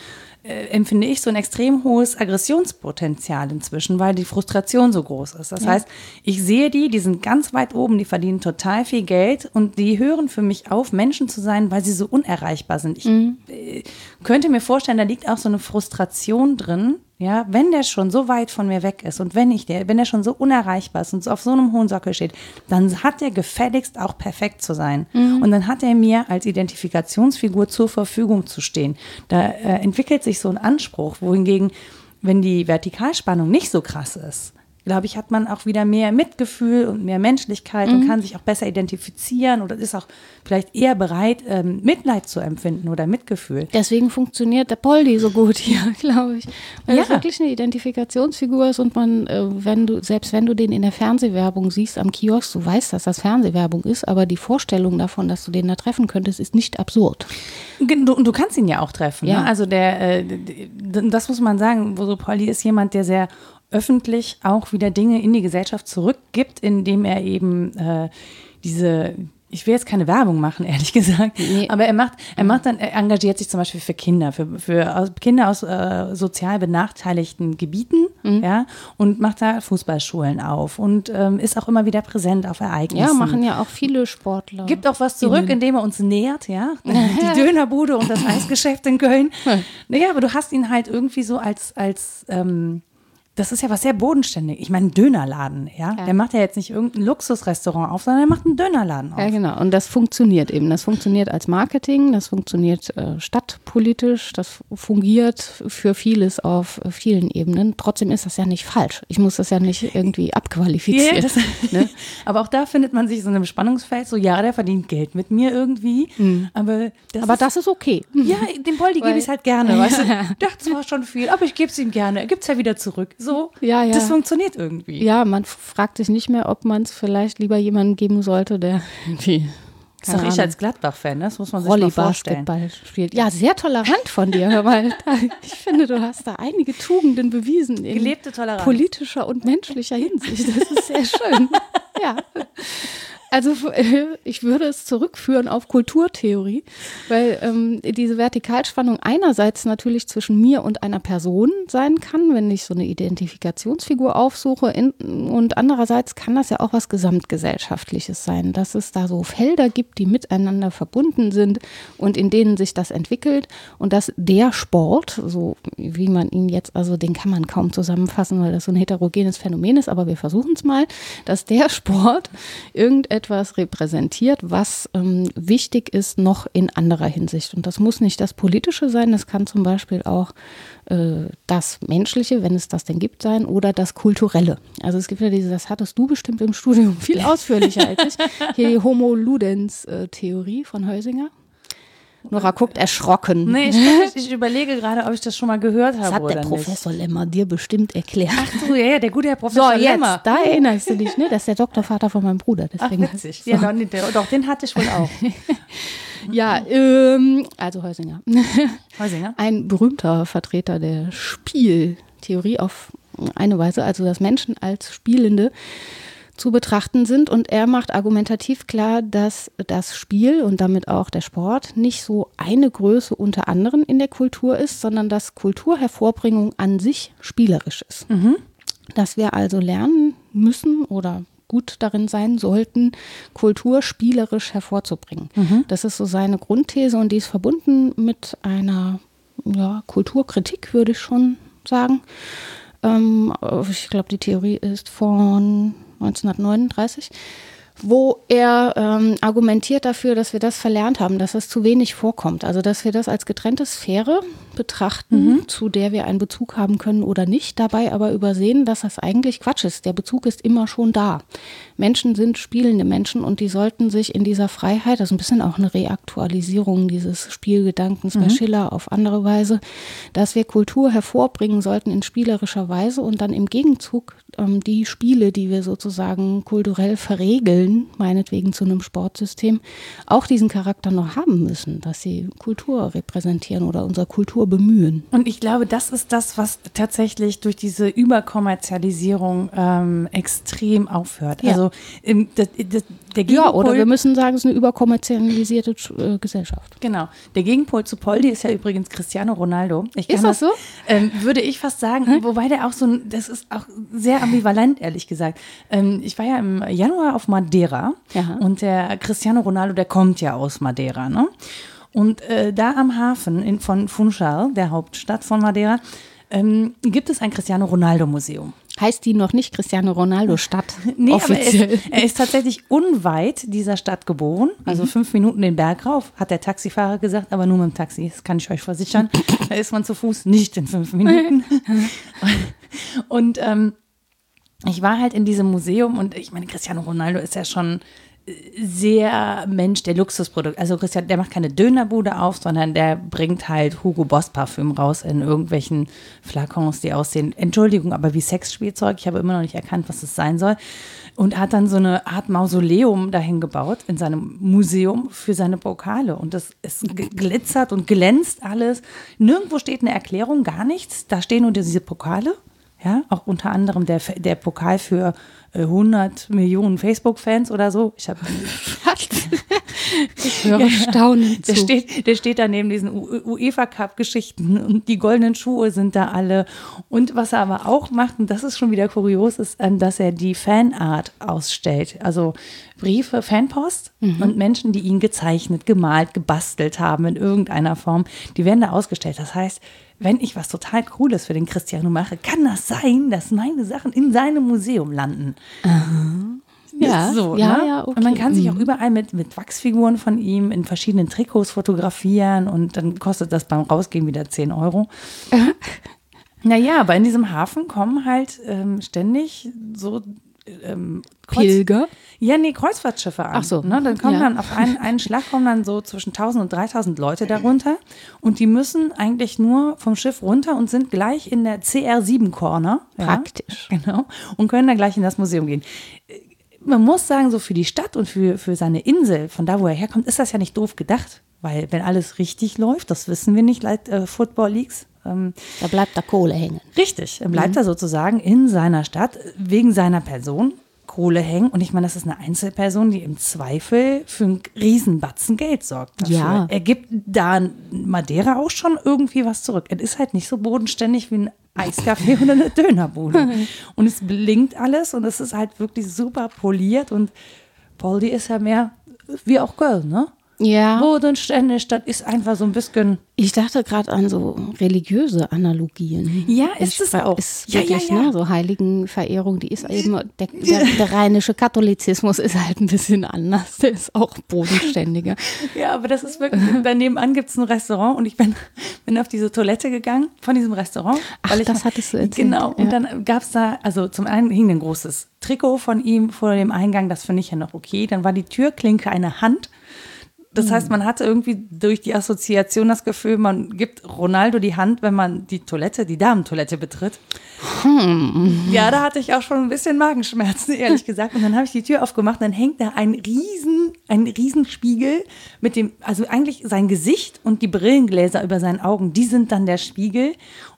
äh, empfinde ich so ein extrem hohes Aggressionspotenzial inzwischen, weil die Frustration so groß ist. Das ja. heißt, ich sehe die, die sind ganz weit oben, die verdienen total viel Geld und die hören für mich auf, Menschen zu sein, weil sie so unerreichbar sind. Ich mhm. äh, könnte mir vorstellen, da liegt auch so eine Frustration drin, ja, wenn der schon so weit von mir weg ist und wenn ich der, wenn der schon so unerreichbar ist und auf so einem hohen Sockel steht, dann hat er gefälligst auch perfekt zu sein. Mhm. Und dann hat er mir als Identifikationsfigur zur Verfügung zu stehen. Da äh, entwickelt sich so ein Anspruch, wohingegen, wenn die Vertikalspannung nicht so krass ist, glaube ich, hat man auch wieder mehr Mitgefühl und mehr Menschlichkeit mhm. und kann sich auch besser identifizieren oder ist auch vielleicht eher bereit, ähm, Mitleid zu empfinden oder Mitgefühl. Deswegen funktioniert der Poldi so gut hier, glaube ich. Weil ja. es wirklich eine Identifikationsfigur ist und man, äh, wenn du, selbst wenn du den in der Fernsehwerbung siehst am Kiosk, du weißt, dass das Fernsehwerbung ist, aber die Vorstellung davon, dass du den da treffen könntest, ist nicht absurd. Du, und du kannst ihn ja auch treffen. Ja. Ne? Also der, äh, das muss man sagen, so Poldi ist jemand, der sehr öffentlich auch wieder Dinge in die Gesellschaft zurückgibt, indem er eben äh, diese ich will jetzt keine Werbung machen, ehrlich gesagt, nee. aber er macht, er macht dann, er engagiert sich zum Beispiel für Kinder, für, für Kinder aus äh, sozial benachteiligten Gebieten, mhm. ja, und macht da Fußballschulen auf und ähm, ist auch immer wieder präsent auf Ereignissen. Ja, machen ja auch viele Sportler. Gibt auch was zurück, indem er uns nährt, ja, die Dönerbude und das Eisgeschäft in Köln. Naja, aber du hast ihn halt irgendwie so als, als ähm, das ist ja was sehr bodenständig. Ich meine, Dönerladen, ja? ja? Der macht ja jetzt nicht irgendein Luxusrestaurant auf, sondern er macht einen Dönerladen auf. Ja, genau. Und das funktioniert eben. Das funktioniert als Marketing, das funktioniert äh, stadtpolitisch, das fungiert für vieles auf vielen Ebenen. Trotzdem ist das ja nicht falsch. Ich muss das ja nicht irgendwie abqualifizieren. Ja, das, ne? aber auch da findet man sich so in einem Spannungsfeld, so ja, der verdient Geld mit mir irgendwie. Mhm. Aber, das, aber ist, das ist okay. Ja, dem Poldi gebe ich es halt gerne. Weißt du? Das war schon viel, aber ich gebe es ihm gerne. Er gibt es ja wieder zurück so. Ja, ja. Das funktioniert irgendwie. Ja, man fragt sich nicht mehr, ob man es vielleicht lieber jemandem geben sollte, der irgendwie das ist doch ich als Gladbach-Fan, das muss man sich mal vorstellen. spielt. Ja, sehr tolerant von dir, hör mal. Ich finde, du hast da einige Tugenden bewiesen. In Gelebte Toleranz. Politischer und menschlicher Hinsicht. Das ist sehr schön. ja. Also ich würde es zurückführen auf Kulturtheorie, weil ähm, diese Vertikalspannung einerseits natürlich zwischen mir und einer Person sein kann, wenn ich so eine Identifikationsfigur aufsuche, in, und andererseits kann das ja auch was Gesamtgesellschaftliches sein, dass es da so Felder gibt, die miteinander verbunden sind und in denen sich das entwickelt. Und dass der Sport, so wie man ihn jetzt, also den kann man kaum zusammenfassen, weil das so ein heterogenes Phänomen ist, aber wir versuchen es mal, dass der Sport irgendetwas etwas repräsentiert, was ähm, wichtig ist noch in anderer Hinsicht. Und das muss nicht das Politische sein, das kann zum Beispiel auch äh, das Menschliche, wenn es das denn gibt, sein oder das Kulturelle. Also es gibt ja diese, das hattest du bestimmt im Studium viel ausführlicher als ich, hier die Homo Ludens-Theorie äh, von Heusinger. Nora guckt erschrocken. Nee, ich, ich, überlege gerade, ob ich das schon mal gehört habe. Das hat der Professor nicht. Lemmer dir bestimmt erklärt. Ach so, ja, ja, der gute Herr Professor so, jetzt, Lemmer. Da erinnerst du dich, ne? Das ist der Doktorvater von meinem Bruder. Deswegen Ach, witzig. So. Ja, doch, doch, den hatte ich wohl auch. ja, ähm, also Heusinger. Heusinger? Ein berühmter Vertreter der Spieltheorie auf eine Weise, also dass Menschen als Spielende zu betrachten sind. Und er macht argumentativ klar, dass das Spiel und damit auch der Sport nicht so eine Größe unter anderem in der Kultur ist, sondern dass Kulturhervorbringung an sich spielerisch ist. Mhm. Dass wir also lernen müssen oder gut darin sein sollten, Kultur spielerisch hervorzubringen. Mhm. Das ist so seine Grundthese und die ist verbunden mit einer ja, Kulturkritik, würde ich schon sagen. Ähm, ich glaube, die Theorie ist von 1939, wo er ähm, argumentiert dafür, dass wir das verlernt haben, dass es zu wenig vorkommt. Also dass wir das als getrennte Sphäre betrachten, mhm. zu der wir einen Bezug haben können oder nicht, dabei aber übersehen, dass das eigentlich Quatsch ist. Der Bezug ist immer schon da. Menschen sind spielende Menschen und die sollten sich in dieser Freiheit, also ein bisschen auch eine Reaktualisierung dieses Spielgedankens mhm. bei Schiller auf andere Weise, dass wir Kultur hervorbringen sollten in spielerischer Weise und dann im Gegenzug ähm, die Spiele, die wir sozusagen kulturell verregeln, meinetwegen zu einem Sportsystem, auch diesen Charakter noch haben müssen, dass sie Kultur repräsentieren oder unsere Kultur bemühen. Und ich glaube, das ist das, was tatsächlich durch diese Überkommerzialisierung ähm, extrem aufhört. Ja. Also im, das, das, der Gegenpol, ja, oder wir müssen sagen, es ist eine überkommerzialisierte äh, Gesellschaft. Genau. Der Gegenpol zu Poldi ist ja übrigens Cristiano Ronaldo. ist das, das so? Ähm, würde ich fast sagen, hm? wobei der auch so ein, das ist auch sehr ambivalent, ehrlich gesagt. Ähm, ich war ja im Januar auf Madeira Aha. und der Cristiano Ronaldo, der kommt ja aus Madeira, ne? Und äh, da am Hafen in, von Funchal, der Hauptstadt von Madeira, ähm, gibt es ein Cristiano Ronaldo Museum. Heißt die noch nicht Cristiano Ronaldo Stadt? nee, offiziell. aber er ist, er ist, tatsächlich unweit dieser Stadt geboren, also mhm. fünf Minuten den Berg rauf, hat der Taxifahrer gesagt, aber nur mit dem Taxi, das kann ich euch versichern. da ist man zu Fuß nicht in fünf Minuten. und ähm, ich war halt in diesem Museum und ich meine, Cristiano Ronaldo ist ja schon sehr Mensch der Luxusprodukt. Also Christian, der macht keine Dönerbude auf, sondern der bringt halt Hugo Boss Parfüm raus in irgendwelchen Flakons, die aussehen, Entschuldigung, aber wie Sexspielzeug. Ich habe immer noch nicht erkannt, was es sein soll. Und hat dann so eine Art Mausoleum dahin gebaut in seinem Museum für seine Pokale. Und das ist glitzert und glänzt alles. Nirgendwo steht eine Erklärung, gar nichts. Da stehen nur diese Pokale. Ja, auch unter anderem der, der Pokal für 100 Millionen Facebook-Fans oder so. Ich habe ich höre staunen der Steht, der steht da neben diesen UEFA-Cup-Geschichten und die goldenen Schuhe sind da alle. Und was er aber auch macht, und das ist schon wieder kurios, ist, ähm, dass er die Fanart ausstellt. Also Briefe, Fanpost mhm. und Menschen, die ihn gezeichnet, gemalt, gebastelt haben in irgendeiner Form, die werden da ausgestellt. Das heißt, wenn ich was total Cooles für den Cristiano mache, kann das sein, dass meine Sachen in seinem Museum landen. Aha. Ja, so, ja, ne? ja, okay. Und man kann sich auch mhm. überall mit, mit Wachsfiguren von ihm in verschiedenen Trikots fotografieren und dann kostet das beim Rausgehen wieder 10 Euro. naja, aber in diesem Hafen kommen halt ähm, ständig so ähm, Pilger? Ja, nee, Kreuzfahrtschiffe an. Ach so. Ne? Dann kommen ja. dann auf einen, einen Schlag kommen dann so zwischen 1000 und 3000 Leute darunter und die müssen eigentlich nur vom Schiff runter und sind gleich in der CR7 Corner. Praktisch. Ja, genau. Und können dann gleich in das Museum gehen. Man muss sagen, so für die Stadt und für, für seine Insel, von da, wo er herkommt, ist das ja nicht doof gedacht. Weil wenn alles richtig läuft, das wissen wir nicht, laut äh, Football Leagues, ähm, da bleibt da Kohle hängen. Richtig, bleibt mhm. er sozusagen in seiner Stadt wegen seiner Person Kohle hängen. Und ich meine, das ist eine Einzelperson, die im Zweifel für einen Riesenbatzen Geld sorgt. Dafür. Ja. Er gibt da Madeira auch schon irgendwie was zurück. Er ist halt nicht so bodenständig wie ein Eiscafé oder eine Dönerbude. und es blinkt alles und es ist halt wirklich super poliert. Und Poldi ist ja mehr wie auch Girl, ne? Ja. Bodenständig, das ist einfach so ein bisschen. Ich dachte gerade an so religiöse Analogien. Ja, ist es auch. Ist ja, wirklich, ja, ja. Ne, so Heiligenverehrung, die ist eben, der, der, der, rheinische Katholizismus ist halt ein bisschen anders. Der ist auch bodenständiger. ja, aber das ist wirklich, daneben an gibt es ein Restaurant und ich bin, bin auf diese Toilette gegangen von diesem Restaurant. Ach, das hattest du erzählt. Genau, und dann gab es da, also zum einen hing ein großes Trikot von ihm vor dem Eingang, das finde ich ja noch okay. Dann war die Türklinke eine Hand das heißt, man hatte irgendwie durch die Assoziation das Gefühl, man gibt Ronaldo die Hand, wenn man die Toilette, die Damentoilette betritt. Hm. Ja, da hatte ich auch schon ein bisschen Magenschmerzen, ehrlich gesagt. Und dann habe ich die Tür aufgemacht, dann hängt da ein riesen, ein Riesenspiegel mit dem, also eigentlich sein Gesicht und die Brillengläser über seinen Augen, die sind dann der Spiegel.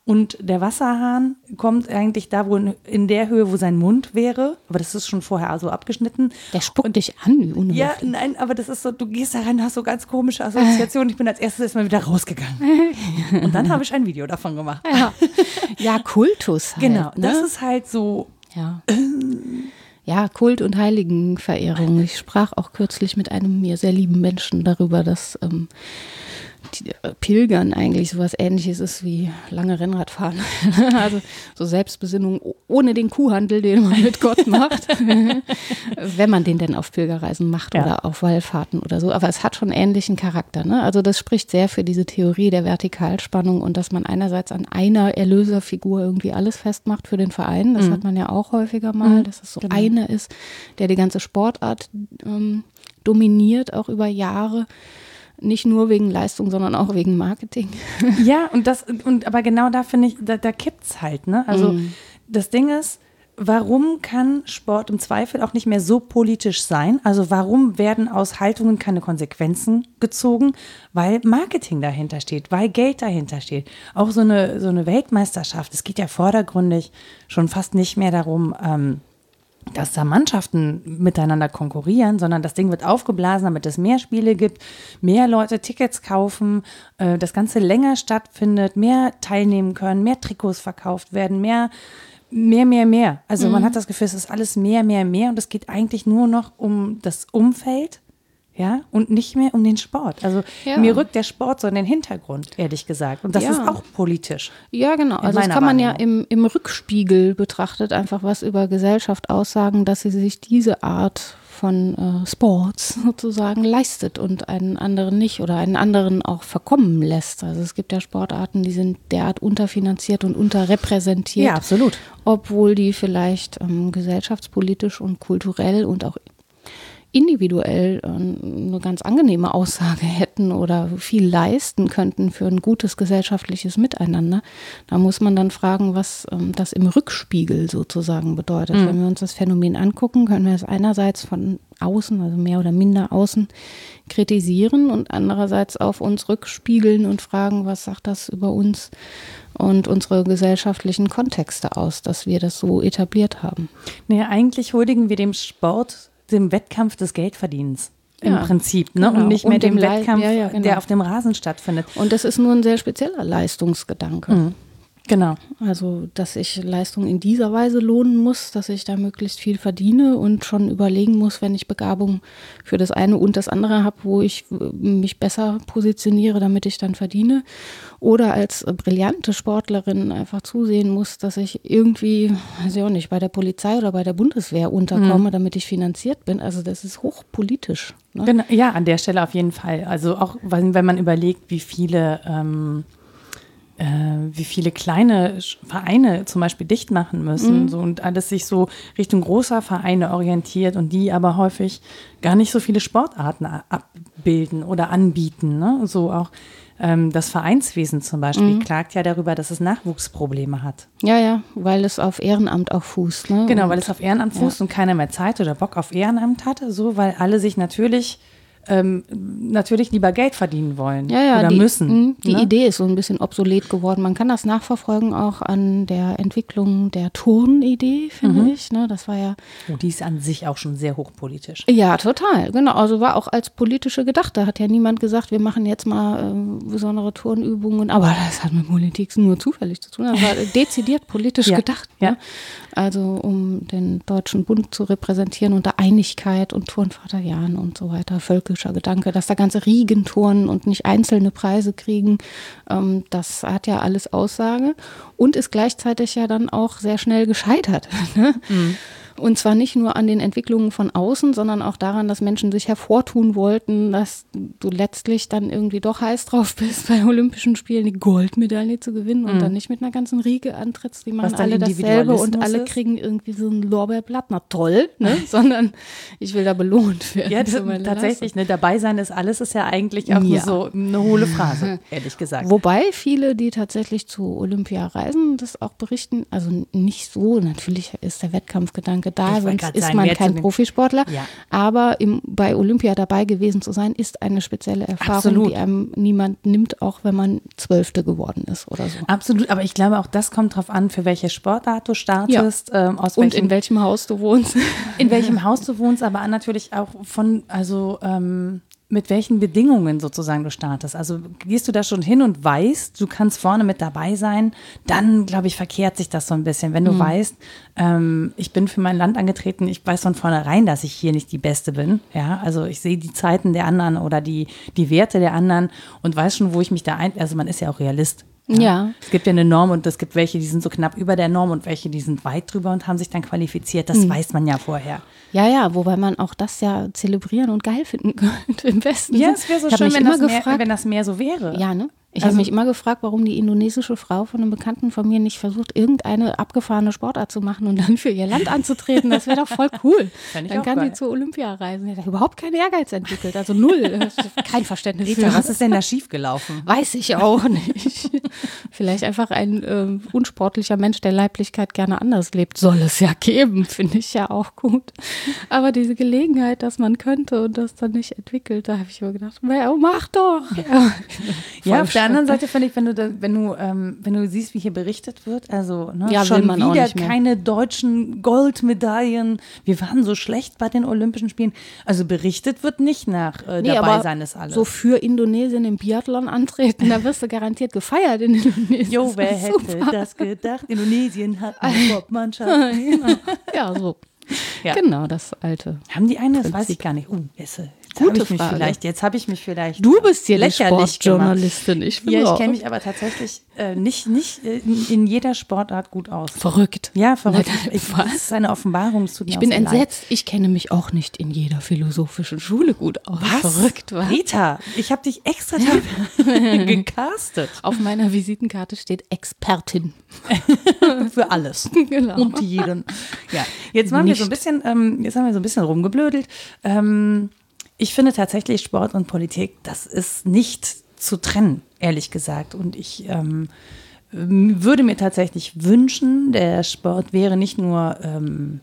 Und der Wasserhahn kommt eigentlich da, wo in der Höhe, wo sein Mund wäre. Aber das ist schon vorher so abgeschnitten. Der spuckt und, dich an, wie Ja, nein, aber das ist so, du gehst da rein, hast so ganz komische Assoziationen. Ich bin als erstes erstmal wieder rausgegangen. Und dann habe ich ein Video davon gemacht. Ja, ja Kultus. Halt, genau, ne? das ist halt so. Ja. ja, Kult- und Heiligenverehrung. Ich sprach auch kürzlich mit einem mir sehr lieben Menschen darüber, dass ähm, äh, Pilgern eigentlich sowas ähnliches ist wie lange Rennradfahren. also so Selbstbesinnung ohne den Kuhhandel, den man mit Gott macht. Wenn man den denn auf Pilgerreisen macht ja. oder auf Wallfahrten oder so. Aber es hat schon ähnlichen Charakter. Ne? Also das spricht sehr für diese Theorie der Vertikalspannung und dass man einerseits an einer Erlöserfigur irgendwie alles festmacht für den Verein. Das mhm. hat man ja auch häufiger mal, mhm. dass es so genau. einer ist, der die ganze Sportart ähm, dominiert, auch über Jahre nicht nur wegen Leistung, sondern auch wegen Marketing. Ja, und das, und aber genau da finde ich, da, da kippt es halt, ne? Also mm. das Ding ist, warum kann Sport im Zweifel auch nicht mehr so politisch sein? Also warum werden aus Haltungen keine Konsequenzen gezogen? Weil Marketing dahinter steht, weil Geld dahinter steht. Auch so eine, so eine Weltmeisterschaft, es geht ja vordergründig schon fast nicht mehr darum, ähm, dass da Mannschaften miteinander konkurrieren, sondern das Ding wird aufgeblasen, damit es mehr Spiele gibt, mehr Leute Tickets kaufen, äh, das Ganze länger stattfindet, mehr teilnehmen können, mehr Trikots verkauft werden, mehr, mehr, mehr, mehr. Also mhm. man hat das Gefühl, es ist alles mehr, mehr, mehr und es geht eigentlich nur noch um das Umfeld ja, und nicht mehr um den Sport. Also ja. mir rückt der Sport so in den Hintergrund, ehrlich gesagt. Und das ja. ist auch politisch. Ja, genau. Also das kann man ja im, im Rückspiegel betrachtet einfach was über Gesellschaft aussagen, dass sie sich diese Art von äh, Sports sozusagen leistet und einen anderen nicht oder einen anderen auch verkommen lässt. Also es gibt ja Sportarten, die sind derart unterfinanziert und unterrepräsentiert. Ja, absolut. Obwohl die vielleicht ähm, gesellschaftspolitisch und kulturell und auch individuell äh, eine ganz angenehme Aussage hätten oder viel leisten könnten für ein gutes gesellschaftliches Miteinander, da muss man dann fragen, was ähm, das im Rückspiegel sozusagen bedeutet. Mhm. Wenn wir uns das Phänomen angucken, können wir es einerseits von außen, also mehr oder minder außen, kritisieren und andererseits auf uns rückspiegeln und fragen, was sagt das über uns und unsere gesellschaftlichen Kontexte aus, dass wir das so etabliert haben. Naja, eigentlich huldigen wir dem Sport dem Wettkampf des Geldverdienens. Im ja, Prinzip, ne? Genau. Und nicht mehr dem, dem Wettkampf, ja, ja, genau. der auf dem Rasen stattfindet. Und das ist nur ein sehr spezieller Leistungsgedanke. Mhm. Genau. Also, dass ich Leistung in dieser Weise lohnen muss, dass ich da möglichst viel verdiene und schon überlegen muss, wenn ich Begabung für das eine und das andere habe, wo ich mich besser positioniere, damit ich dann verdiene. Oder als brillante Sportlerin einfach zusehen muss, dass ich irgendwie, weiß ich auch nicht, bei der Polizei oder bei der Bundeswehr unterkomme, mhm. damit ich finanziert bin. Also, das ist hochpolitisch. Ne? Genau, ja, an der Stelle auf jeden Fall. Also, auch wenn man überlegt, wie viele. Ähm äh, wie viele kleine Vereine zum Beispiel dicht machen müssen mhm. so, und alles sich so Richtung großer Vereine orientiert und die aber häufig gar nicht so viele Sportarten abbilden oder anbieten. Ne? So auch ähm, das Vereinswesen zum Beispiel mhm. klagt ja darüber, dass es Nachwuchsprobleme hat. Ja, ja, weil es auf Ehrenamt auch fußt. Ne? Genau, und, weil es auf Ehrenamt fußt ja. und keiner mehr Zeit oder Bock auf Ehrenamt hatte, so weil alle sich natürlich ähm, natürlich lieber Geld verdienen wollen ja, ja, oder die, müssen. Mh, die ne? Idee ist so ein bisschen obsolet geworden. Man kann das nachverfolgen auch an der Entwicklung der Turnidee, finde mhm. ich. Ne? Das war ja. Oh, die ist an sich auch schon sehr hochpolitisch. Ja, total. Genau. Also war auch als politische gedacht. Da hat ja niemand gesagt, wir machen jetzt mal äh, besondere Turnübungen. Aber das hat mit Politik nur zufällig zu tun. Das war dezidiert politisch ja. gedacht. Ne? Also um den Deutschen Bund zu repräsentieren unter Einigkeit und Turnvaterjahren und so weiter, völkischer Gedanke, dass da ganze Riegen turnen und nicht einzelne Preise kriegen, ähm, das hat ja alles Aussage und ist gleichzeitig ja dann auch sehr schnell gescheitert. Ne? Mhm. Und zwar nicht nur an den Entwicklungen von außen, sondern auch daran, dass Menschen sich hervortun wollten, dass du letztlich dann irgendwie doch heiß drauf bist, bei Olympischen Spielen die Goldmedaille zu gewinnen und mhm. dann nicht mit einer ganzen Riege antrittst. Die machen alle dasselbe und alle ist? kriegen irgendwie so ein Lorbeerblatt. Na toll, ne? sondern ich will da belohnt werden. Ja, tatsächlich. Ne? Dabei sein ist alles, ist ja eigentlich auch ja. so eine hohle Phrase, ehrlich gesagt. Wobei viele, die tatsächlich zu Olympia reisen, das auch berichten, also nicht so, natürlich ist der Wettkampfgedanke Grundlage da, sonst ist man kein Profisportler. Ja. Aber im, bei Olympia dabei gewesen zu sein, ist eine spezielle Erfahrung, Absolut. die einem niemand nimmt, auch wenn man Zwölfte geworden ist oder so. Absolut, aber ich glaube auch das kommt darauf an, für welche Sportart du startest, ja. ähm, aus Und welchem, in welchem Haus du wohnst. in welchem Haus du wohnst, aber natürlich auch von, also ähm, mit welchen Bedingungen sozusagen du startest. Also gehst du da schon hin und weißt, du kannst vorne mit dabei sein, dann, glaube ich, verkehrt sich das so ein bisschen. Wenn du mhm. weißt, ähm, ich bin für mein Land angetreten, ich weiß von vornherein, dass ich hier nicht die Beste bin. Ja, also ich sehe die Zeiten der anderen oder die, die Werte der anderen und weiß schon, wo ich mich da ein, also man ist ja auch Realist. Ja. ja. Es gibt ja eine Norm und es gibt welche, die sind so knapp über der Norm und welche, die sind weit drüber und haben sich dann qualifiziert. Das mhm. weiß man ja vorher. Ja, ja, wobei man auch das ja zelebrieren und geil finden könnte im besten Ja, es wäre so schön, wenn das, mehr, wenn das mehr so wäre. Ja, ne? Ich also, habe mich immer gefragt, warum die indonesische Frau von einem Bekannten von mir nicht versucht, irgendeine abgefahrene Sportart zu machen und dann für ihr Land anzutreten. Das wäre doch voll cool. dann kann geil. sie zur Olympia reisen. Er hat überhaupt keinen Ehrgeiz entwickelt, also null. Kein Verständnis. Rita, was ist denn da schiefgelaufen? Weiß ich auch nicht. Vielleicht einfach ein äh, unsportlicher Mensch, der Leiblichkeit gerne anders lebt. Soll es ja geben, finde ich ja auch gut. Aber diese Gelegenheit, dass man könnte und das dann nicht entwickelt, da habe ich mir gedacht, mach doch. Ja, ja anderen Seite finde ich, wenn du, da, wenn du, ähm, wenn du siehst, wie hier berichtet wird, also ne, ja, schon wieder keine deutschen Goldmedaillen. Wir waren so schlecht bei den Olympischen Spielen. Also berichtet wird nicht nach äh, nee, dabei sein ist alles. So für Indonesien im Biathlon antreten, da wirst du garantiert gefeiert in Indonesien. Jo, wer hätte super. das gedacht? Indonesien hat eine Top-Mannschaft. genau. Ja, so. Ja. Genau, das alte. Haben die eine? Das weiß ich gar nicht. Esse. Gute Frage. Vielleicht, jetzt habe ich mich vielleicht. Du bist hier lächerlich Sportjournalistin. Ich bin ja, ich kenne mich aber tatsächlich äh, nicht, nicht in, in, jeder Sportart gut aus. Verrückt. Ja, verrückt. Nein, ich, das ist eine Offenbarung. ich bin entsetzt. Leid. Ich kenne mich auch nicht in jeder philosophischen Schule gut aus. Was? Verrückt, was? Rita, ich habe dich extra gecastet. Auf meiner Visitenkarte steht Expertin. Für alles. Genau. Und jeden. Ja, jetzt waren wir so ein bisschen, ähm, jetzt haben wir so ein bisschen rumgeblödelt. Ähm, ich finde tatsächlich Sport und Politik, das ist nicht zu trennen, ehrlich gesagt. Und ich ähm, würde mir tatsächlich wünschen, der Sport wäre nicht nur ähm,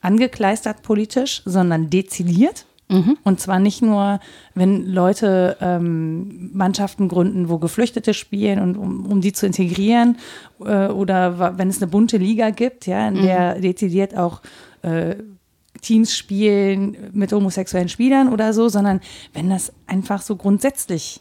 angekleistert politisch, sondern dezidiert. Mhm. Und zwar nicht nur, wenn Leute ähm, Mannschaften gründen, wo Geflüchtete spielen und um, um die zu integrieren äh, oder wenn es eine bunte Liga gibt, ja, in mhm. der dezidiert auch äh, Teams spielen mit homosexuellen Spielern oder so, sondern wenn das einfach so grundsätzlich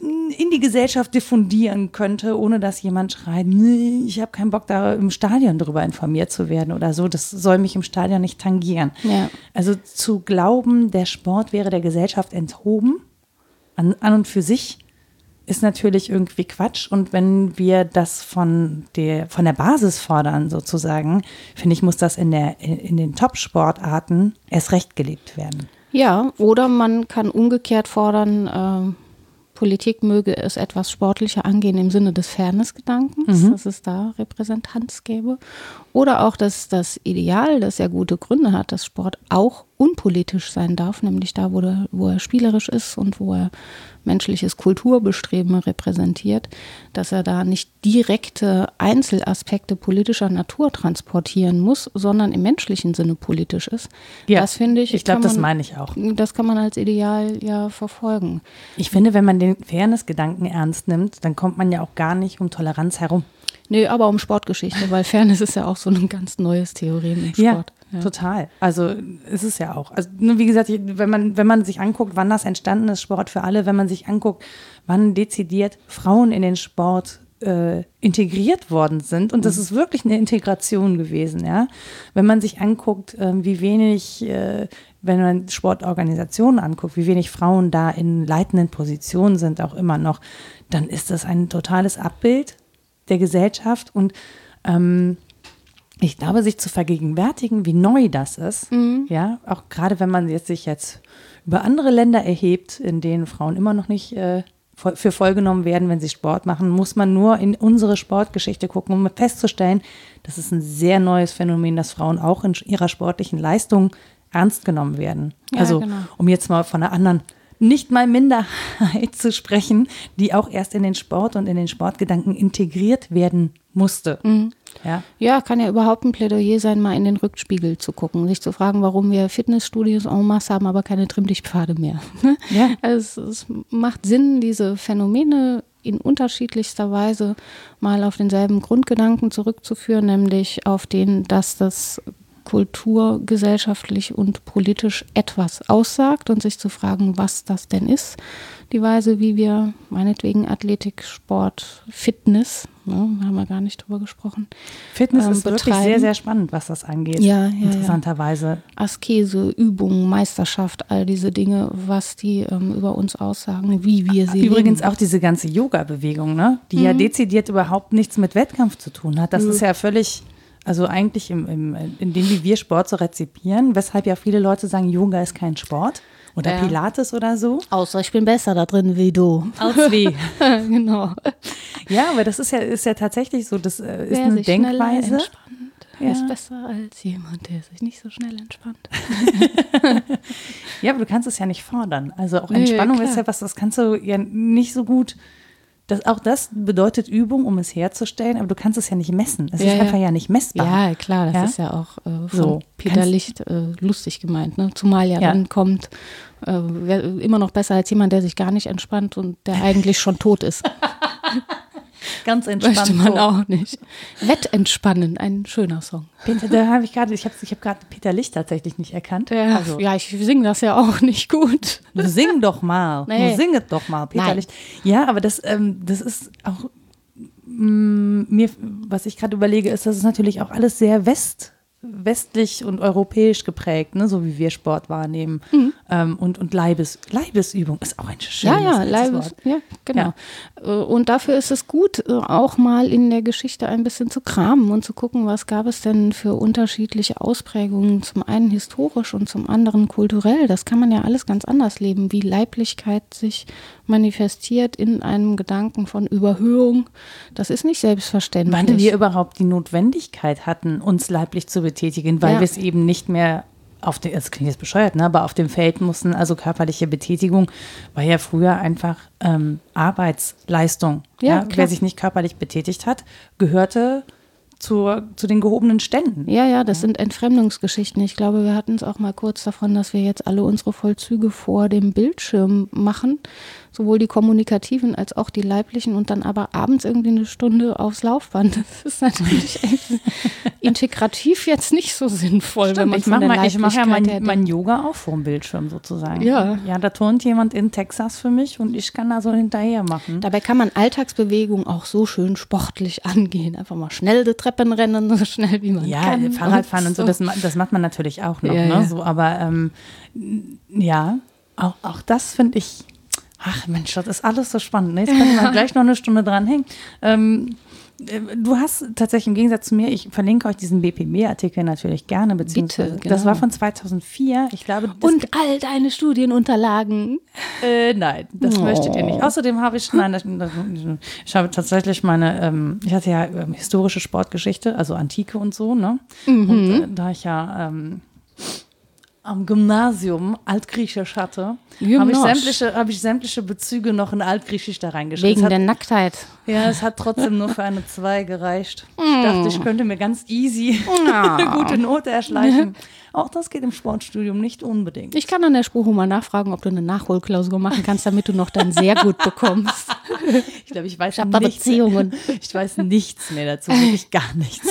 in die Gesellschaft diffundieren könnte, ohne dass jemand schreit, nee, ich habe keinen Bock, da im Stadion darüber informiert zu werden oder so. Das soll mich im Stadion nicht tangieren. Ja. Also zu glauben, der Sport wäre der Gesellschaft enthoben, an, an und für sich, ist natürlich irgendwie Quatsch. Und wenn wir das von der, von der Basis fordern, sozusagen, finde ich, muss das in, der, in den Top-Sportarten erst recht gelebt werden. Ja, oder man kann umgekehrt fordern, äh, Politik möge es etwas sportlicher angehen im Sinne des Fairness-Gedankens, mhm. dass es da Repräsentanz gäbe. Oder auch, dass das Ideal, das ja gute Gründe hat, dass Sport auch unpolitisch sein darf, nämlich da, wo, der, wo er spielerisch ist und wo er menschliches Kulturbestreben repräsentiert, dass er da nicht direkte Einzelaspekte politischer Natur transportieren muss, sondern im menschlichen Sinne politisch ist. Ja, das finde ich. Ich glaube, das meine ich auch. Das kann man als Ideal ja verfolgen. Ich finde, wenn man den Fairness-Gedanken ernst nimmt, dann kommt man ja auch gar nicht um Toleranz herum. Nee, aber um Sportgeschichte, weil Fairness ist ja auch so ein ganz neues Theorem im Sport. Ja, ja. total. Also ist es ja auch. Also wie gesagt, wenn man, wenn man sich anguckt, wann das entstanden ist, Sport für alle, wenn man sich anguckt, wann dezidiert Frauen in den Sport äh, integriert worden sind. Und das mhm. ist wirklich eine Integration gewesen, ja. Wenn man sich anguckt, äh, wie wenig, äh, wenn man Sportorganisationen anguckt, wie wenig Frauen da in leitenden Positionen sind, auch immer noch, dann ist das ein totales Abbild der Gesellschaft und ähm, ich glaube, sich zu vergegenwärtigen, wie neu das ist, mhm. ja, auch gerade wenn man jetzt sich jetzt über andere Länder erhebt, in denen Frauen immer noch nicht äh, für vollgenommen werden, wenn sie Sport machen, muss man nur in unsere Sportgeschichte gucken, um festzustellen, das ist ein sehr neues Phänomen, dass Frauen auch in ihrer sportlichen Leistung ernst genommen werden. Ja, also, genau. um jetzt mal von einer anderen nicht mal Minderheit zu sprechen, die auch erst in den Sport und in den Sportgedanken integriert werden musste. Mhm. Ja. ja, kann ja überhaupt ein Plädoyer sein, mal in den Rückspiegel zu gucken, sich zu fragen, warum wir Fitnessstudios en masse haben, aber keine Trimmlichtpfade mehr. Ja. Also es, es macht Sinn, diese Phänomene in unterschiedlichster Weise mal auf denselben Grundgedanken zurückzuführen, nämlich auf den, dass das kulturgesellschaftlich und politisch etwas aussagt und sich zu fragen, was das denn ist. Die Weise, wie wir meinetwegen Athletik, Sport, Fitness, ne, haben wir gar nicht drüber gesprochen. Fitness ähm, ist wirklich sehr, sehr spannend, was das angeht. Ja, ja interessanterweise. Ja. Askese, Übung, Meisterschaft, all diese Dinge, was die ähm, über uns aussagen, wie wir sie Übrigens leben. auch diese ganze Yoga-Bewegung, ne? die mhm. ja dezidiert überhaupt nichts mit Wettkampf zu tun hat. Das mhm. ist ja völlig also eigentlich im, im, in dem, wie wir Sport so rezipieren, weshalb ja viele Leute sagen, Yoga ist kein Sport oder ja. Pilates oder so. Außer ich bin besser da drin wie du. Als wie. genau. Ja, aber das ist ja, ist ja tatsächlich so, das äh, ist Wer eine Denkweise. Ja. Er ist besser als jemand, der sich nicht so schnell entspannt. ja, aber du kannst es ja nicht fordern. Also auch Entspannung nee, ist ja was, das kannst du ja nicht so gut das, auch das bedeutet Übung, um es herzustellen, aber du kannst es ja nicht messen. Es ja, ist einfach ja nicht messbar. Ja, klar, das ja? ist ja auch äh, von so, Peter Licht äh, lustig gemeint. Ne? Zumal ja, ja. dann kommt, äh, immer noch besser als jemand, der sich gar nicht entspannt und der eigentlich schon tot ist. Ganz entspannt. Möchte man auch nicht. Wettentspannen, ein schöner Song. Peter, da habe ich gerade, ich habe ich hab gerade Peter Licht tatsächlich nicht erkannt. Ja, also. ja ich singe das ja auch nicht gut. Du sing doch mal. Nee. Du singet doch mal, Peter Nein. Licht. Ja, aber das, ähm, das ist auch mm, mir, was ich gerade überlege, ist, dass es natürlich auch alles sehr West westlich und europäisch geprägt, ne, so wie wir Sport wahrnehmen. Mhm. Ähm, und und Leibes, Leibesübung ist auch ein schönes Ja, ja, Leibes, Wort. ja, genau. Ja. Äh, und dafür ist es gut, äh, auch mal in der Geschichte ein bisschen zu kramen und zu gucken, was gab es denn für unterschiedliche Ausprägungen, zum einen historisch und zum anderen kulturell. Das kann man ja alles ganz anders leben, wie Leiblichkeit sich manifestiert in einem Gedanken von Überhöhung. Das ist nicht selbstverständlich. Wann wir überhaupt die Notwendigkeit hatten, uns leiblich zu betätigen, weil ja. wir es eben nicht mehr auf dem, das klingt jetzt bescheuert, ne, aber auf dem Feld mussten, also körperliche Betätigung war ja früher einfach ähm, Arbeitsleistung. Ja, ja? Wer sich nicht körperlich betätigt hat, gehörte zur, zu den gehobenen Ständen. Ja, ja, das sind Entfremdungsgeschichten. Ich glaube, wir hatten es auch mal kurz davon, dass wir jetzt alle unsere Vollzüge vor dem Bildschirm machen sowohl die kommunikativen als auch die leiblichen und dann aber abends irgendwie eine Stunde aufs Laufband. Das ist natürlich integrativ jetzt nicht so sinnvoll, Stimmt, wenn man ich mache mal, ich mache ja mein, mein, Yoga auch vor dem Bildschirm sozusagen. Ja. Ja, da turnt jemand in Texas für mich und ich kann da so hinterher machen. Dabei kann man Alltagsbewegung auch so schön sportlich angehen. Einfach mal schnell die Treppen rennen, so schnell wie man ja, kann. Ja, Fahrradfahren und so, und so das, das, macht man natürlich auch noch. Ja, ne? ja. So, aber ähm, ja, auch, auch das finde ich Ach Mensch, das ist alles so spannend. Ne? Jetzt können wir gleich noch eine Stunde dranhängen. Ähm, äh, Du hast tatsächlich im Gegensatz zu mir, ich verlinke euch diesen BPB-Artikel natürlich gerne, beziehungsweise Bitte, genau. das war von 2004. Ich glaube, und all deine Studienunterlagen. Äh, nein, das oh. möchtet ihr nicht. Außerdem habe ich, nein, das, ich habe tatsächlich meine, ähm, ich hatte ja ähm, historische Sportgeschichte, also Antike und so, ne? Mhm. Und äh, da ich ja ähm, am Gymnasium Altgriechisch hatte, habe ich, sämtliche, hab ich sämtliche Bezüge noch in Altgriechisch da reingeschrieben. Wegen hat, der Nacktheit. Ja, es hat trotzdem nur für eine 2 gereicht. Ich dachte, ich könnte mir ganz easy eine gute Note erschleichen. Auch das geht im Sportstudium nicht unbedingt. Ich kann an der Spruche mal nachfragen, ob du eine Nachholklausur machen kannst, damit du noch dann sehr gut bekommst. ich glaube, ich weiß ich nichts. Beziehungen. Ich weiß nichts mehr dazu, wirklich gar nichts.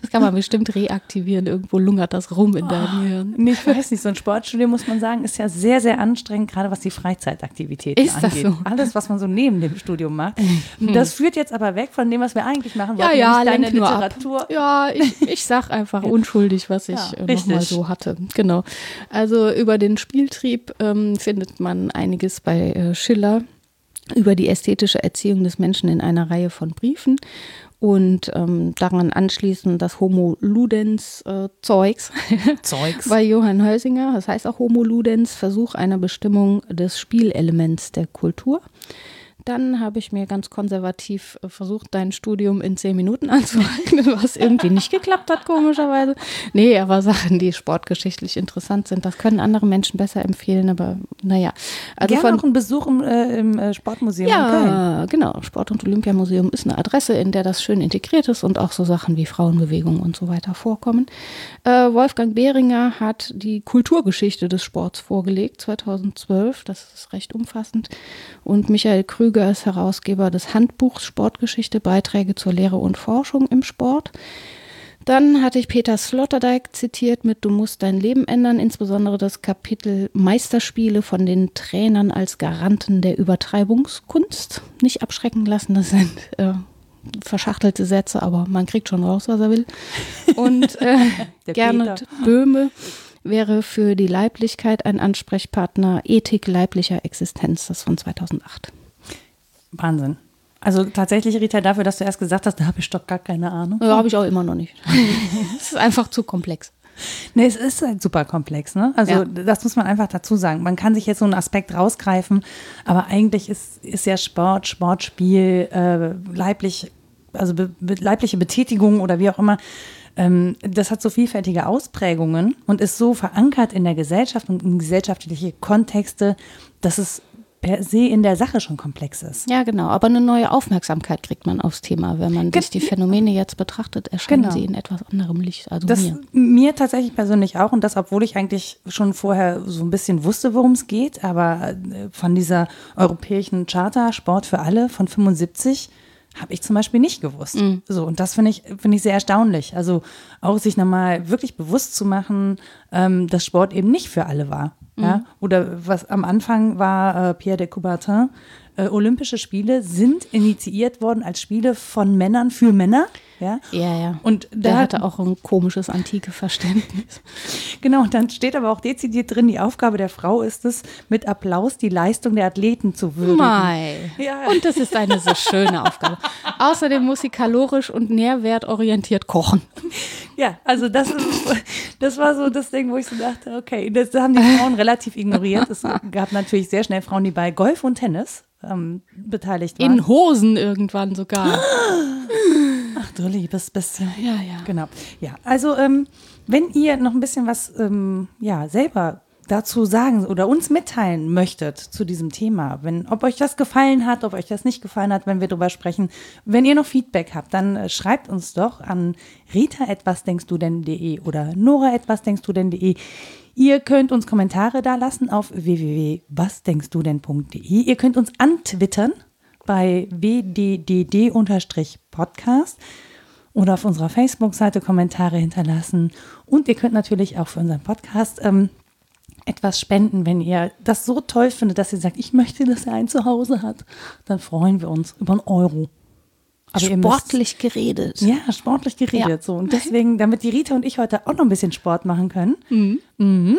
Das kann man bestimmt reaktivieren. Irgendwo lungert das rum in deinem oh, Hirn. Nee, ich weiß nicht. So ein Sportstudium, muss man sagen, ist ja sehr, sehr anstrengend, gerade was die Freizeitaktivitäten ist angeht. Das so? Alles, was man so neben dem Studium macht. Mhm. Das führt jetzt aber weg von dem, was wir eigentlich machen wollten. Ja, ja, deine Literatur. Ja, ich, ich sag einfach unschuldig, was ich ja, äh, noch mal so hatte. Genau. Also über den Spieltrieb ähm, findet man einiges bei äh, Schiller über die ästhetische Erziehung des Menschen in einer Reihe von Briefen und ähm, daran anschließend das Homo Ludens äh, Zeugs, Zeugs bei Johann Heusinger, das heißt auch Homo Ludens, Versuch einer Bestimmung des Spielelements der Kultur. Dann habe ich mir ganz konservativ äh, versucht, dein Studium in zehn Minuten anzueignen, was irgendwie nicht geklappt hat, komischerweise. Nee, aber Sachen, die sportgeschichtlich interessant sind, das können andere Menschen besser empfehlen, aber naja. Also Gerne von, auch ein Besuch im, äh, im äh, Sportmuseum ja, genau. Sport- und Olympiamuseum ist eine Adresse, in der das schön integriert ist und auch so Sachen wie Frauenbewegung und so weiter vorkommen. Äh, Wolfgang Behringer hat die Kulturgeschichte des Sports vorgelegt, 2012. Das ist recht umfassend. Und Michael Krüger Krüger ist Herausgeber des Handbuchs Sportgeschichte, Beiträge zur Lehre und Forschung im Sport. Dann hatte ich Peter Sloterdijk zitiert mit Du musst dein Leben ändern, insbesondere das Kapitel Meisterspiele von den Trainern als Garanten der Übertreibungskunst. Nicht abschrecken lassen, das sind äh, verschachtelte Sätze, aber man kriegt schon raus, was er will. Und äh, Gernot Böhme wäre für die Leiblichkeit ein Ansprechpartner Ethik leiblicher Existenz, das von 2008. Wahnsinn. Also tatsächlich, Rita, dafür, dass du erst gesagt hast, da habe ich doch gar keine Ahnung. Ja, habe ich auch immer noch nicht. Es ist einfach zu komplex. Nee, es ist halt super komplex, ne? Also ja. das muss man einfach dazu sagen. Man kann sich jetzt so einen Aspekt rausgreifen, aber eigentlich ist, ist ja Sport, Sportspiel, äh, leiblich, also be, leibliche Betätigung oder wie auch immer, ähm, das hat so vielfältige Ausprägungen und ist so verankert in der Gesellschaft und in gesellschaftliche Kontexte, dass es per se in der Sache schon komplex ist. Ja, genau. Aber eine neue Aufmerksamkeit kriegt man aufs Thema. Wenn man sich die Phänomene jetzt betrachtet, erscheinen genau. sie in etwas anderem Licht. Also das mir. mir tatsächlich persönlich auch. Und das, obwohl ich eigentlich schon vorher so ein bisschen wusste, worum es geht. Aber äh, von dieser europäischen Charta Sport für alle von 75 habe ich zum Beispiel nicht gewusst. Mhm. So, und das finde ich, finde ich sehr erstaunlich. Also auch sich nochmal wirklich bewusst zu machen, ähm, dass Sport eben nicht für alle war. Mhm. Ja? Oder was am Anfang war äh, Pierre de Coubertin, äh, Olympische Spiele sind initiiert worden als Spiele von Männern für Männer. Ja, ja. ja. Und der hatte auch ein komisches antike Verständnis. genau, und dann steht aber auch dezidiert drin, die Aufgabe der Frau ist es, mit Applaus die Leistung der Athleten zu würdigen. Mai. Ja. Und das ist eine so schöne Aufgabe. Außerdem muss sie kalorisch und nährwertorientiert kochen. Ja, also das, ist, das war so das Ding, wo ich so dachte, okay, das haben die Frauen relativ ignoriert. Es gab natürlich sehr schnell Frauen, die bei Golf und Tennis ähm, beteiligt waren. In Hosen irgendwann sogar. Ach du liebes bisschen. Ja, ja. Genau. Ja, also ähm, wenn ihr noch ein bisschen was ähm, ja, selber dazu sagen oder uns mitteilen möchtet zu diesem Thema, wenn, ob euch das gefallen hat, ob euch das nicht gefallen hat, wenn wir darüber sprechen, wenn ihr noch Feedback habt, dann äh, schreibt uns doch an rita etwas denkst du denn.de oder nora etwas denkst du denn.de. Ihr könnt uns Kommentare da lassen auf www.wasdenkstudenn.de. Ihr könnt uns antwittern bei wddd-podcast oder auf unserer Facebook-Seite Kommentare hinterlassen. Und ihr könnt natürlich auch für unseren Podcast ähm, etwas spenden, wenn ihr das so toll findet, dass ihr sagt, ich möchte, dass er ein Zuhause hat. Dann freuen wir uns über einen Euro. Aber sportlich müsst, geredet. Ja, sportlich geredet. Ja. So. Und deswegen, damit die Rita und ich heute auch noch ein bisschen Sport machen können, mhm. Mhm.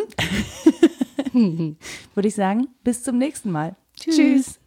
würde ich sagen, bis zum nächsten Mal. Tschüss. Tschüss.